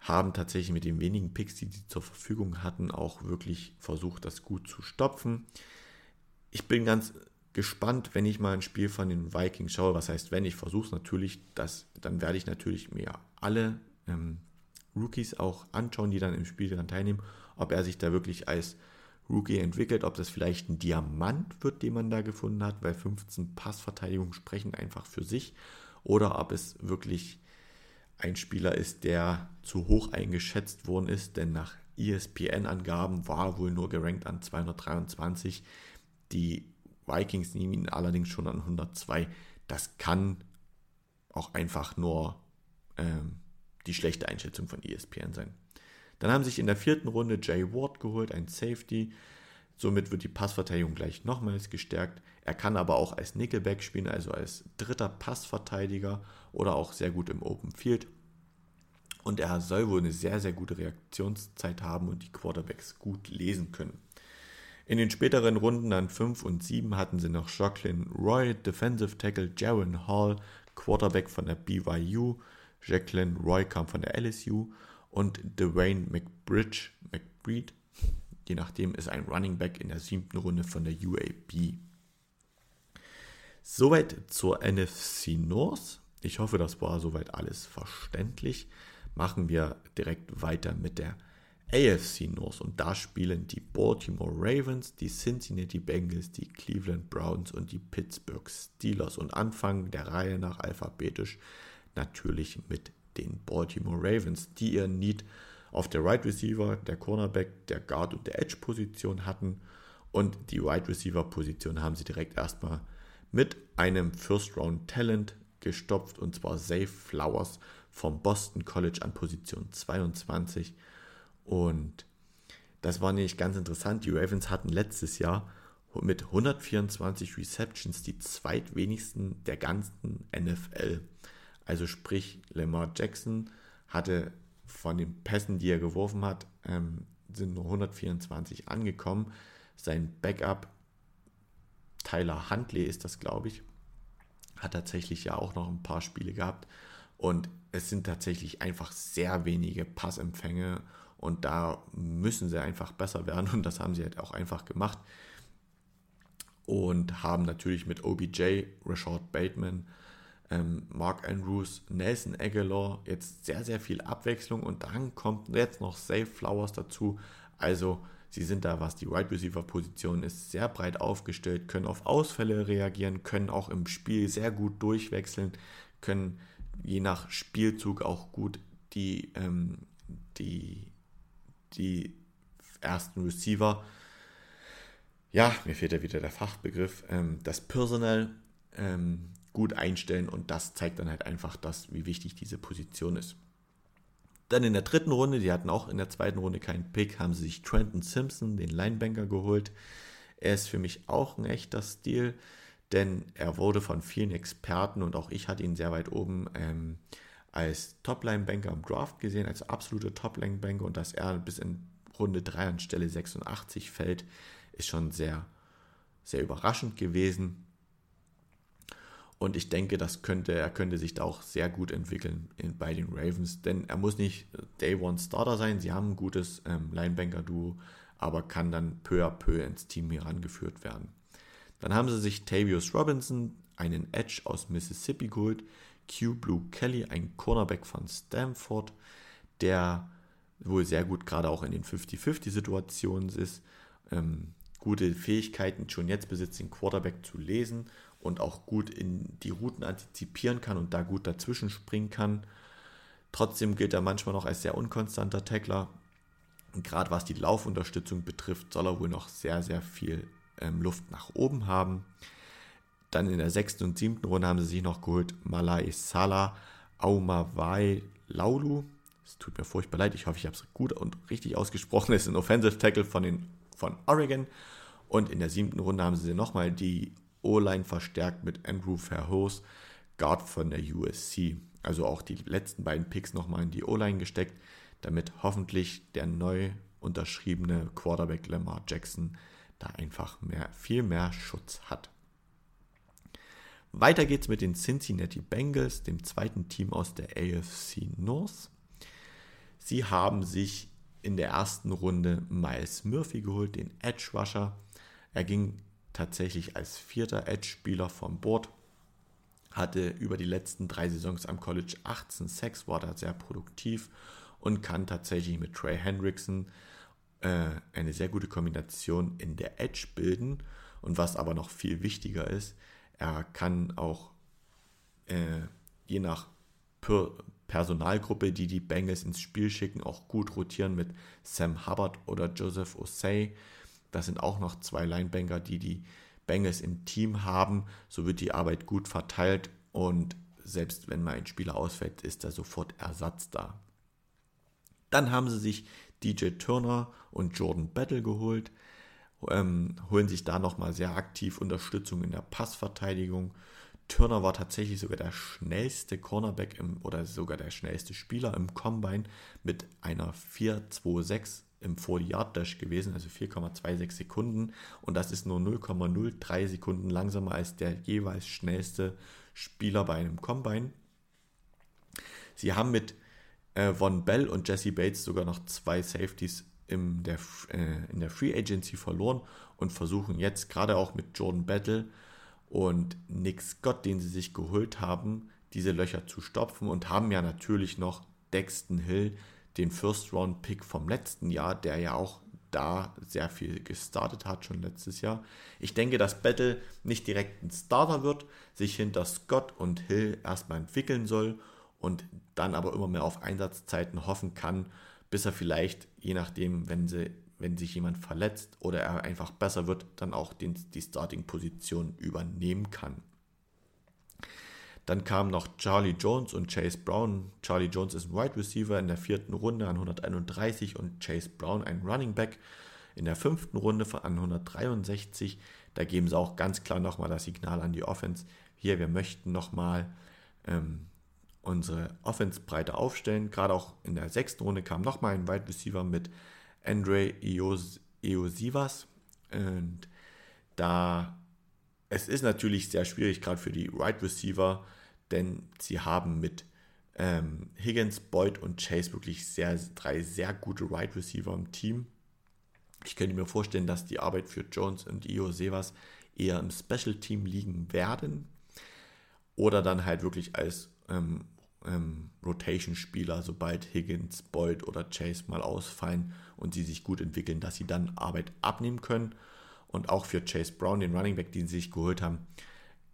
haben tatsächlich mit den wenigen Picks, die sie zur Verfügung hatten, auch wirklich versucht, das gut zu stopfen. Ich bin ganz gespannt, wenn ich mal ein Spiel von den Vikings schaue. Was heißt, wenn ich versuche es natürlich, das, dann werde ich natürlich mir alle ähm, Rookies auch anschauen, die dann im Spiel daran teilnehmen, ob er sich da wirklich als Rookie entwickelt, ob das vielleicht ein Diamant wird, den man da gefunden hat, weil 15 Passverteidigungen sprechen einfach für sich, oder ob es wirklich ein Spieler ist, der zu hoch eingeschätzt worden ist, denn nach ESPN-Angaben war er wohl nur gerankt an 223. Die Vikings nehmen ihn allerdings schon an 102. Das kann auch einfach nur ähm, die schlechte Einschätzung von ESPN sein. Dann haben sich in der vierten Runde Jay Ward geholt, ein Safety. Somit wird die Passverteidigung gleich nochmals gestärkt. Er kann aber auch als Nickelback spielen, also als dritter Passverteidiger oder auch sehr gut im Open Field. Und er soll wohl eine sehr, sehr gute Reaktionszeit haben und die Quarterbacks gut lesen können. In den späteren Runden an 5 und 7 hatten sie noch Jacqueline Roy, Defensive Tackle Jaron Hall, Quarterback von der BYU, Jacqueline Roy kam von der LSU und Dwayne McBridge, McBreed, je nachdem, ist ein Running Back in der siebten Runde von der UAB. Soweit zur NFC North. Ich hoffe, das war soweit alles verständlich. Machen wir direkt weiter mit der AFC North und da spielen die Baltimore Ravens, die Cincinnati Bengals, die Cleveland Browns und die Pittsburgh Steelers und anfangen der Reihe nach alphabetisch natürlich mit den Baltimore Ravens, die ihren Need auf der Right Receiver, der Cornerback, der Guard und der Edge Position hatten und die Right Receiver Position haben sie direkt erstmal mit einem First Round Talent gestopft und zwar Safe Flowers vom Boston College an Position 22 und das war nicht ganz interessant. Die Ravens hatten letztes Jahr mit 124 Receptions die zweitwenigsten der ganzen NFL. Also sprich, Lamar Jackson hatte von den Pässen, die er geworfen hat, ähm, sind nur 124 angekommen. Sein Backup, Tyler Huntley ist das, glaube ich, hat tatsächlich ja auch noch ein paar Spiele gehabt. Und es sind tatsächlich einfach sehr wenige Passempfänge und da müssen sie einfach besser werden und das haben sie halt auch einfach gemacht. Und haben natürlich mit OBJ, Rashad Bateman, ähm, Mark Andrews, Nelson Aguilar jetzt sehr, sehr viel Abwechslung und dann kommt jetzt noch Safe Flowers dazu. Also sie sind da, was die Wide Receiver Position ist, sehr breit aufgestellt, können auf Ausfälle reagieren, können auch im Spiel sehr gut durchwechseln, können je nach Spielzug auch gut die, ähm, die die ersten Receiver, ja, mir fehlt ja wieder der Fachbegriff, ähm, das Personal ähm, gut einstellen und das zeigt dann halt einfach das, wie wichtig diese Position ist. Dann in der dritten Runde, die hatten auch in der zweiten Runde keinen Pick, haben sie sich Trenton Simpson, den Linebanker, geholt. Er ist für mich auch ein echter Stil, denn er wurde von vielen Experten und auch ich hatte ihn sehr weit oben ähm, als Top-Line-Banker im Draft gesehen, als absoluter Top-Line-Banker und dass er bis in Runde 3 an Stelle 86 fällt, ist schon sehr, sehr überraschend gewesen. Und ich denke, das könnte, er könnte sich da auch sehr gut entwickeln in, bei den Ravens, denn er muss nicht Day One Starter sein. Sie haben ein gutes ähm, Linebanker-Duo, aber kann dann peu à peu ins Team herangeführt werden. Dann haben sie sich Tavius Robinson, einen Edge aus Mississippi geholt, Q Blue Kelly, ein Cornerback von Stanford, der wohl sehr gut gerade auch in den 50-50-Situationen ist, ähm, gute Fähigkeiten schon jetzt besitzt, den Quarterback zu lesen und auch gut in die Routen antizipieren kann und da gut dazwischen springen kann. Trotzdem gilt er manchmal noch als sehr unkonstanter Tackler. Gerade was die Laufunterstützung betrifft, soll er wohl noch sehr, sehr viel ähm, Luft nach oben haben. Dann in der sechsten und siebten Runde haben sie sich noch geholt Malai Salah Aumawai Laulu. Es tut mir furchtbar leid, ich hoffe, ich habe es gut und richtig ausgesprochen. Es ist ein Offensive Tackle von, den, von Oregon. Und in der siebten Runde haben sie nochmal die O-Line verstärkt mit Andrew Verhoes, Guard von der USC. Also auch die letzten beiden Picks nochmal in die O-Line gesteckt, damit hoffentlich der neu unterschriebene Quarterback Lamar Jackson da einfach mehr, viel mehr Schutz hat. Weiter geht's mit den Cincinnati Bengals, dem zweiten Team aus der AFC North. Sie haben sich in der ersten Runde Miles Murphy geholt, den Edge Rusher. Er ging tatsächlich als vierter Edge-Spieler vom Board, hatte über die letzten drei Saisons am College 18 Sacks, war da sehr produktiv und kann tatsächlich mit Trey Hendrickson äh, eine sehr gute Kombination in der Edge bilden. Und was aber noch viel wichtiger ist, er kann auch äh, je nach per Personalgruppe, die die Bengals ins Spiel schicken, auch gut rotieren mit Sam Hubbard oder Joseph Osei. Das sind auch noch zwei Linebanker, die die Bengals im Team haben. So wird die Arbeit gut verteilt und selbst wenn mal ein Spieler ausfällt, ist da sofort Ersatz da. Dann haben sie sich DJ Turner und Jordan Battle geholt ähm, holen sich da nochmal sehr aktiv Unterstützung in der Passverteidigung. Turner war tatsächlich sogar der schnellste Cornerback im, oder sogar der schnellste Spieler im Combine mit einer 4-2-6 im 40-Yard-Dash gewesen, also 4,26 Sekunden. Und das ist nur 0,03 Sekunden langsamer als der jeweils schnellste Spieler bei einem Combine. Sie haben mit äh, Von Bell und Jesse Bates sogar noch zwei Safeties in der, äh, in der Free Agency verloren und versuchen jetzt gerade auch mit Jordan Battle und Nick Scott, den sie sich geholt haben, diese Löcher zu stopfen und haben ja natürlich noch Dexton Hill, den First-Round-Pick vom letzten Jahr, der ja auch da sehr viel gestartet hat, schon letztes Jahr. Ich denke, dass Battle nicht direkt ein Starter wird, sich hinter Scott und Hill erstmal entwickeln soll und dann aber immer mehr auf Einsatzzeiten hoffen kann, bis er vielleicht, je nachdem, wenn, sie, wenn sich jemand verletzt oder er einfach besser wird, dann auch den, die Starting-Position übernehmen kann. Dann kamen noch Charlie Jones und Chase Brown. Charlie Jones ist ein Wide Receiver in der vierten Runde an 131 und Chase Brown ein Running Back in der fünften Runde an 163. Da geben sie auch ganz klar nochmal das Signal an die Offense. Hier, wir möchten nochmal ähm, unsere Offense breiter aufstellen. Gerade auch in der sechsten Runde kam nochmal ein Wide Receiver mit Andre Eosivas. Und da es ist natürlich sehr schwierig, gerade für die Wide Receiver, denn sie haben mit ähm, Higgins, Boyd und Chase wirklich sehr, drei sehr gute Wide Receiver im Team. Ich könnte mir vorstellen, dass die Arbeit für Jones und Io Sevas eher im Special Team liegen werden oder dann halt wirklich als ähm, ähm, Rotation-Spieler, sobald Higgins, Boyd oder Chase mal ausfallen und sie sich gut entwickeln, dass sie dann Arbeit abnehmen können. Und auch für Chase Brown, den Running Back, den sie sich geholt haben,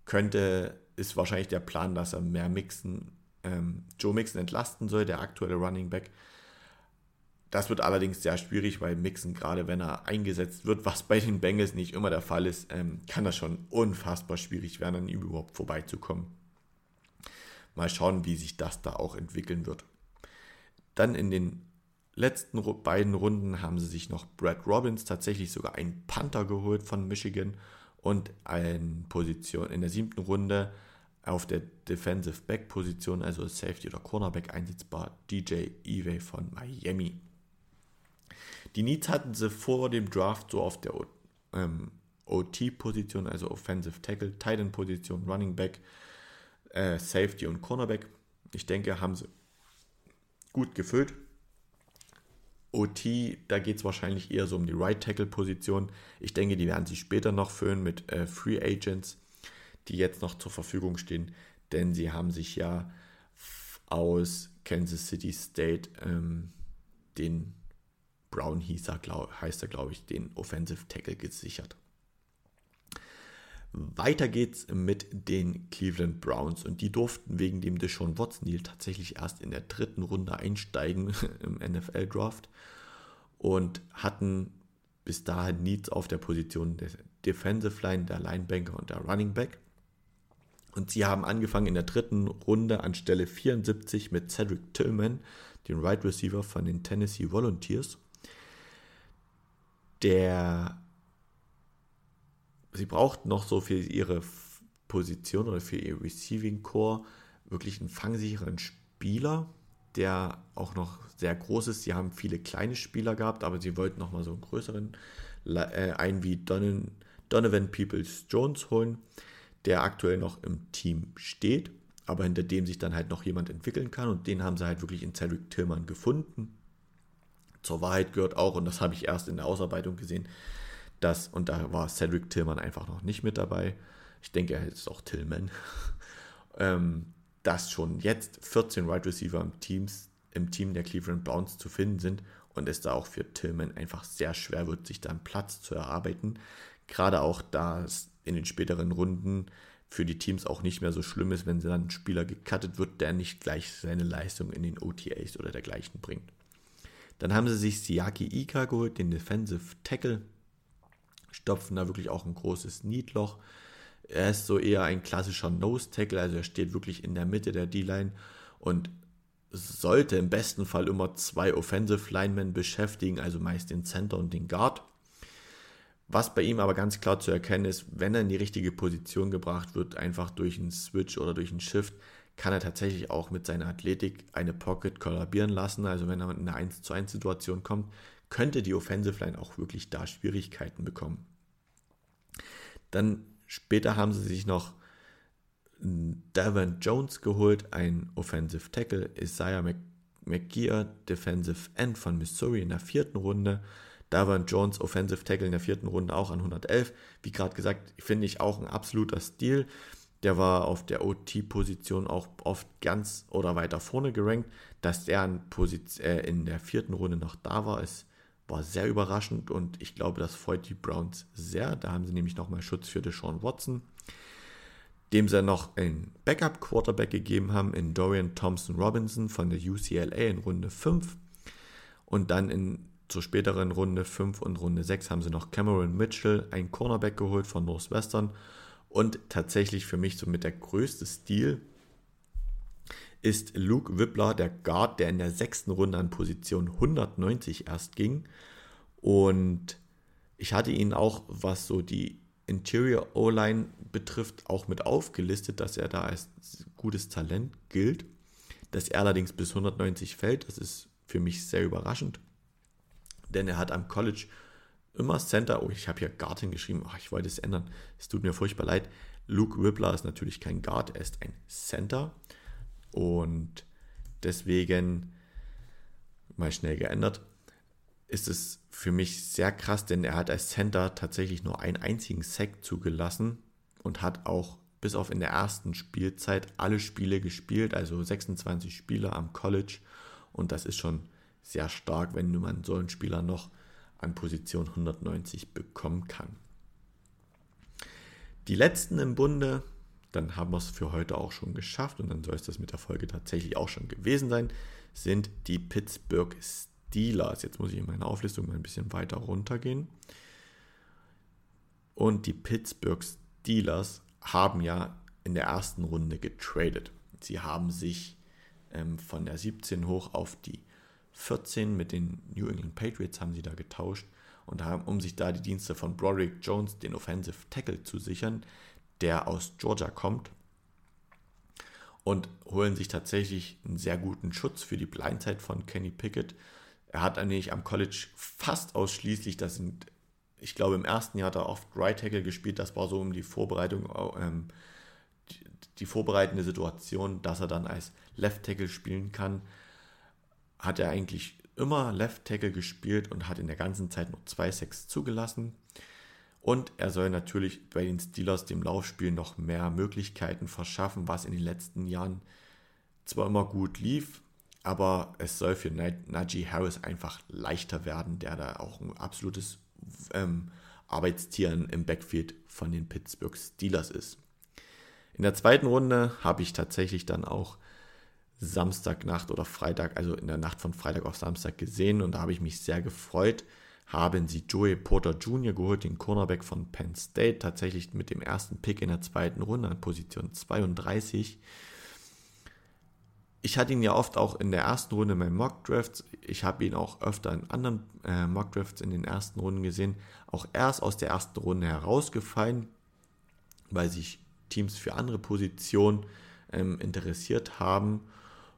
könnte ist wahrscheinlich der Plan, dass er mehr Mixen, ähm, Joe Mixon entlasten soll, der aktuelle Running Back. Das wird allerdings sehr schwierig, weil Mixon, gerade wenn er eingesetzt wird, was bei den Bengals nicht immer der Fall ist, ähm, kann das schon unfassbar schwierig werden, an ihm überhaupt vorbeizukommen. Mal schauen, wie sich das da auch entwickeln wird. Dann in den letzten beiden Runden haben sie sich noch Brad Robbins, tatsächlich sogar einen Panther geholt von Michigan und eine Position in der siebten Runde auf der Defensive Back Position, also Safety oder Cornerback einsetzbar, DJ Eway von Miami. Die Needs hatten sie vor dem Draft so auf der ähm, OT-Position, also Offensive Tackle, Titan Position, Running Back, äh, Safety und Cornerback. Ich denke, haben sie gut gefüllt. OT, da geht es wahrscheinlich eher so um die Right Tackle Position. Ich denke, die werden sie später noch füllen mit äh, Free Agents, die jetzt noch zur Verfügung stehen, denn sie haben sich ja aus Kansas City State ähm, den Brown hieß er, glaub, heißt er, glaube ich, den Offensive Tackle gesichert. Weiter geht's mit den Cleveland Browns und die durften wegen dem Deshaun Watson Deal tatsächlich erst in der dritten Runde einsteigen [laughs] im NFL Draft und hatten bis dahin Needs auf der Position der Defensive Line, der Linebanker und der Running Back. Und sie haben angefangen in der dritten Runde an Stelle 74 mit Cedric Tillman, dem Right Receiver von den Tennessee Volunteers. Der sie braucht noch so für ihre Position oder für ihr Receiving Core wirklich einen fangsicheren Spieler, der auch noch sehr groß ist. Sie haben viele kleine Spieler gehabt, aber sie wollten noch mal so einen größeren, äh, einen wie Donovan, Donovan Peoples Jones holen, der aktuell noch im Team steht, aber hinter dem sich dann halt noch jemand entwickeln kann. Und den haben sie halt wirklich in Cedric Tillman gefunden. Zur Wahrheit gehört auch, und das habe ich erst in der Ausarbeitung gesehen, dass, und da war Cedric Tillman einfach noch nicht mit dabei. Ich denke, er ist auch Tillman. [laughs] ähm, dass schon jetzt 14 Wide Receiver im, Teams, im Team der Cleveland Browns zu finden sind und es da auch für Tillman einfach sehr schwer wird, sich da einen Platz zu erarbeiten. Gerade auch, da es in den späteren Runden für die Teams auch nicht mehr so schlimm ist, wenn dann ein Spieler gecuttet wird, der nicht gleich seine Leistung in den OTAs oder dergleichen bringt. Dann haben sie sich Siaki Ika geholt, den Defensive Tackle, stopfen da wirklich auch ein großes Niedloch. Er ist so eher ein klassischer Nose-Tackle, also er steht wirklich in der Mitte der D-Line und sollte im besten Fall immer zwei Offensive Linemen beschäftigen, also meist den Center und den Guard. Was bei ihm aber ganz klar zu erkennen ist, wenn er in die richtige Position gebracht wird, einfach durch einen Switch oder durch einen Shift, kann er tatsächlich auch mit seiner Athletik eine Pocket kollabieren lassen. Also wenn er in eine 1 zu 1 Situation kommt, könnte die Offensive Line auch wirklich da Schwierigkeiten bekommen. Dann später haben sie sich noch Devin Jones geholt, ein Offensive Tackle, Isaiah McGear, Defensive End von Missouri in der vierten Runde. Davon Jones, Offensive Tackle in der vierten Runde auch an 111. Wie gerade gesagt, finde ich auch ein absoluter Stil. Der war auf der OT-Position auch oft ganz oder weiter vorne gerankt. Dass der äh, in der vierten Runde noch da war, ist, war sehr überraschend und ich glaube, das freut die Browns sehr. Da haben sie nämlich nochmal Schutz für Deshaun Watson, dem sie noch einen Backup-Quarterback gegeben haben in Dorian Thompson Robinson von der UCLA in Runde 5. Und dann in zur späteren Runde 5 und Runde 6 haben sie noch Cameron Mitchell, ein Cornerback geholt von Northwestern. Und tatsächlich für mich somit der größte Stil ist Luke Wippler, der Guard, der in der sechsten Runde an Position 190 erst ging. Und ich hatte ihn auch, was so die Interior O-Line betrifft, auch mit aufgelistet, dass er da als gutes Talent gilt. Dass er allerdings bis 190 fällt, das ist für mich sehr überraschend denn er hat am College immer Center, oh, ich habe hier Guard hingeschrieben, oh, ich wollte es ändern, es tut mir furchtbar leid. Luke Whippler ist natürlich kein Guard, er ist ein Center und deswegen mal schnell geändert, ist es für mich sehr krass, denn er hat als Center tatsächlich nur einen einzigen Sack zugelassen und hat auch bis auf in der ersten Spielzeit alle Spiele gespielt, also 26 Spiele am College und das ist schon sehr stark, wenn man so einen Spieler noch an Position 190 bekommen kann. Die letzten im Bunde, dann haben wir es für heute auch schon geschafft und dann soll es das mit der Folge tatsächlich auch schon gewesen sein, sind die Pittsburgh Steelers. Jetzt muss ich in meiner Auflistung mal ein bisschen weiter runtergehen. Und die Pittsburgh Steelers haben ja in der ersten Runde getradet. Sie haben sich ähm, von der 17 hoch auf die 14 mit den New England Patriots haben sie da getauscht und haben, um sich da die Dienste von Broderick Jones, den Offensive Tackle, zu sichern, der aus Georgia kommt und holen sich tatsächlich einen sehr guten Schutz für die Blindzeit von Kenny Pickett. Er hat eigentlich am College fast ausschließlich, das sind, ich glaube, im ersten Jahr hat er oft Right Tackle gespielt, das war so um die Vorbereitung, ähm, die, die vorbereitende Situation, dass er dann als Left Tackle spielen kann hat er eigentlich immer Left Tackle gespielt und hat in der ganzen Zeit nur zwei Sacks zugelassen. Und er soll natürlich bei den Steelers dem Laufspiel noch mehr Möglichkeiten verschaffen, was in den letzten Jahren zwar immer gut lief, aber es soll für Najee Harris einfach leichter werden, der da auch ein absolutes ähm, Arbeitstier im Backfield von den Pittsburgh Steelers ist. In der zweiten Runde habe ich tatsächlich dann auch Samstagnacht oder Freitag, also in der Nacht von Freitag auf Samstag gesehen und da habe ich mich sehr gefreut. Haben sie Joey Porter Jr. geholt, den Cornerback von Penn State, tatsächlich mit dem ersten Pick in der zweiten Runde an Position 32. Ich hatte ihn ja oft auch in der ersten Runde in meinen Mock Drafts. Ich habe ihn auch öfter in anderen äh, Mock Drafts in den ersten Runden gesehen. Auch erst aus der ersten Runde herausgefallen, weil sich Teams für andere Positionen ähm, interessiert haben.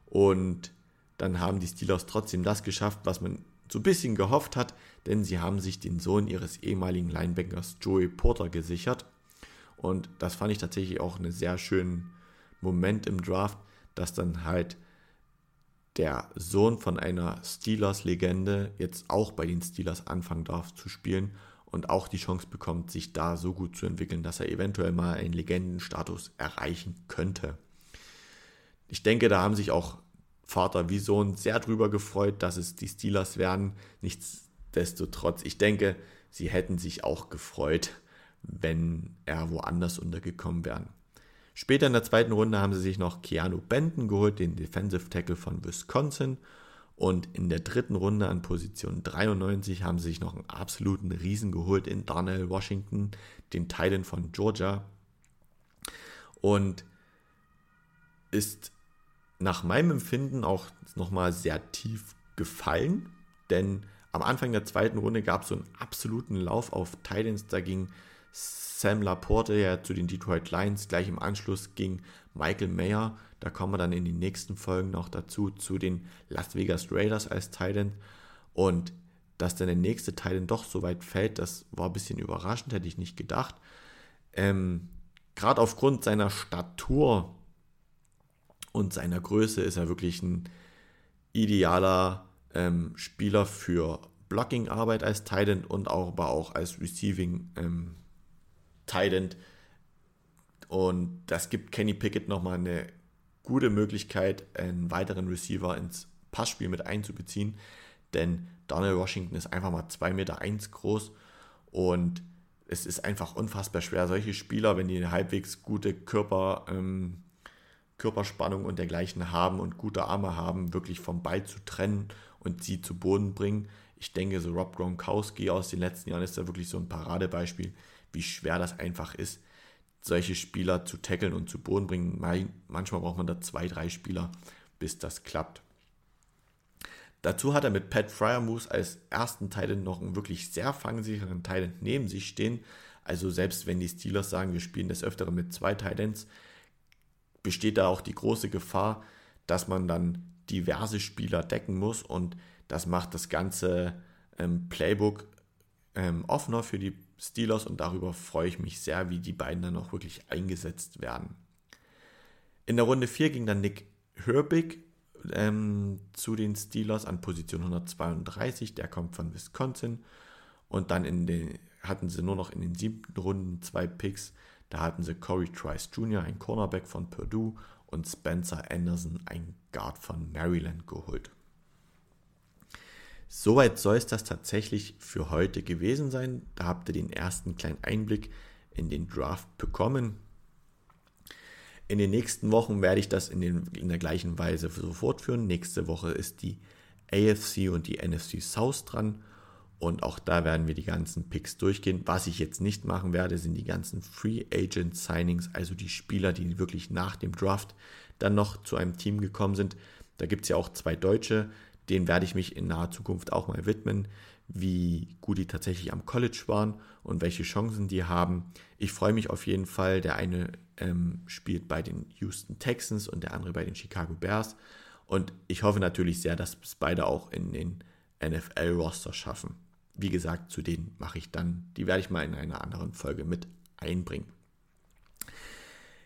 Und dann haben die Steelers trotzdem das geschafft, was man so ein bisschen gehofft hat, denn sie haben sich den Sohn ihres ehemaligen Linebackers Joey Porter gesichert. Und das fand ich tatsächlich auch einen sehr schönen Moment im Draft, dass dann halt der Sohn von einer Steelers-Legende jetzt auch bei den Steelers anfangen darf zu spielen und auch die Chance bekommt, sich da so gut zu entwickeln, dass er eventuell mal einen Legendenstatus erreichen könnte ich denke, da haben sich auch Vater wie Sohn sehr drüber gefreut, dass es die Steelers werden. Nichtsdestotrotz, ich denke, sie hätten sich auch gefreut, wenn er woanders untergekommen wäre. Später in der zweiten Runde haben sie sich noch Keanu Benton geholt, den Defensive Tackle von Wisconsin. Und in der dritten Runde an Position 93 haben sie sich noch einen absoluten Riesen geholt in Darnell Washington, den Titan von Georgia. Und ist nach meinem Empfinden auch nochmal sehr tief gefallen, denn am Anfang der zweiten Runde gab es so einen absoluten Lauf auf Titans. Da ging Sam Laporte ja zu den Detroit Lions. Gleich im Anschluss ging Michael Mayer. Da kommen wir dann in den nächsten Folgen noch dazu, zu den Las Vegas Raiders als Titan. Und dass dann der nächste Teil dann doch so weit fällt. Das war ein bisschen überraschend, hätte ich nicht gedacht. Ähm, Gerade aufgrund seiner Statur und seiner Größe ist er wirklich ein idealer ähm, Spieler für Blocking-Arbeit als Titan und auch, aber auch als Receiving ähm, Titan. Und das gibt Kenny Pickett nochmal eine gute Möglichkeit, einen weiteren Receiver ins Passspiel mit einzubeziehen. Denn Donald Washington ist einfach mal 2,1 Meter eins groß und es ist einfach unfassbar schwer, solche Spieler, wenn die eine halbwegs gute Körper, ähm, Körperspannung und dergleichen haben und gute Arme haben, wirklich vom Ball zu trennen und sie zu Boden bringen. Ich denke, so Rob Gronkowski aus den letzten Jahren ist da wirklich so ein Paradebeispiel, wie schwer das einfach ist, solche Spieler zu tackeln und zu Boden bringen. Manchmal braucht man da zwei, drei Spieler, bis das klappt. Dazu hat er mit Pat Fryermoose als ersten Titan noch einen wirklich sehr fangsicheren Titan neben sich stehen. Also selbst wenn die Steelers sagen, wir spielen des Öfteren mit zwei Titans, besteht da auch die große Gefahr, dass man dann diverse Spieler decken muss und das macht das ganze ähm, Playbook ähm, offener für die Steelers und darüber freue ich mich sehr, wie die beiden dann auch wirklich eingesetzt werden. In der Runde 4 ging dann Nick Herbig ähm, zu den Steelers an Position 132, der kommt von Wisconsin. Und dann in den, hatten sie nur noch in den siebten Runden zwei Picks. Da hatten sie Corey Trice Jr., ein Cornerback von Purdue, und Spencer Anderson, ein Guard von Maryland, geholt. Soweit soll es das tatsächlich für heute gewesen sein. Da habt ihr den ersten kleinen Einblick in den Draft bekommen. In den nächsten Wochen werde ich das in, den, in der gleichen Weise so fortführen. Nächste Woche ist die AFC und die NFC South dran. Und auch da werden wir die ganzen Picks durchgehen. Was ich jetzt nicht machen werde, sind die ganzen Free Agent Signings, also die Spieler, die wirklich nach dem Draft dann noch zu einem Team gekommen sind. Da gibt es ja auch zwei Deutsche, denen werde ich mich in naher Zukunft auch mal widmen, wie gut die tatsächlich am College waren und welche Chancen die haben. Ich freue mich auf jeden Fall. Der eine ähm, spielt bei den Houston Texans und der andere bei den Chicago Bears. Und ich hoffe natürlich sehr, dass es beide auch in den NFL-Roster schaffen. Wie gesagt, zu denen mache ich dann, die werde ich mal in einer anderen Folge mit einbringen.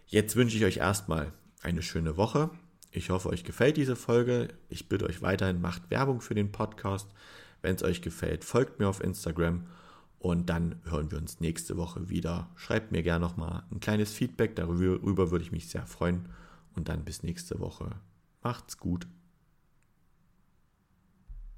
Jetzt wünsche ich euch erstmal eine schöne Woche. Ich hoffe, euch gefällt diese Folge. Ich bitte euch weiterhin, macht Werbung für den Podcast. Wenn es euch gefällt, folgt mir auf Instagram und dann hören wir uns nächste Woche wieder. Schreibt mir gerne nochmal ein kleines Feedback, darüber würde ich mich sehr freuen. Und dann bis nächste Woche. Macht's gut.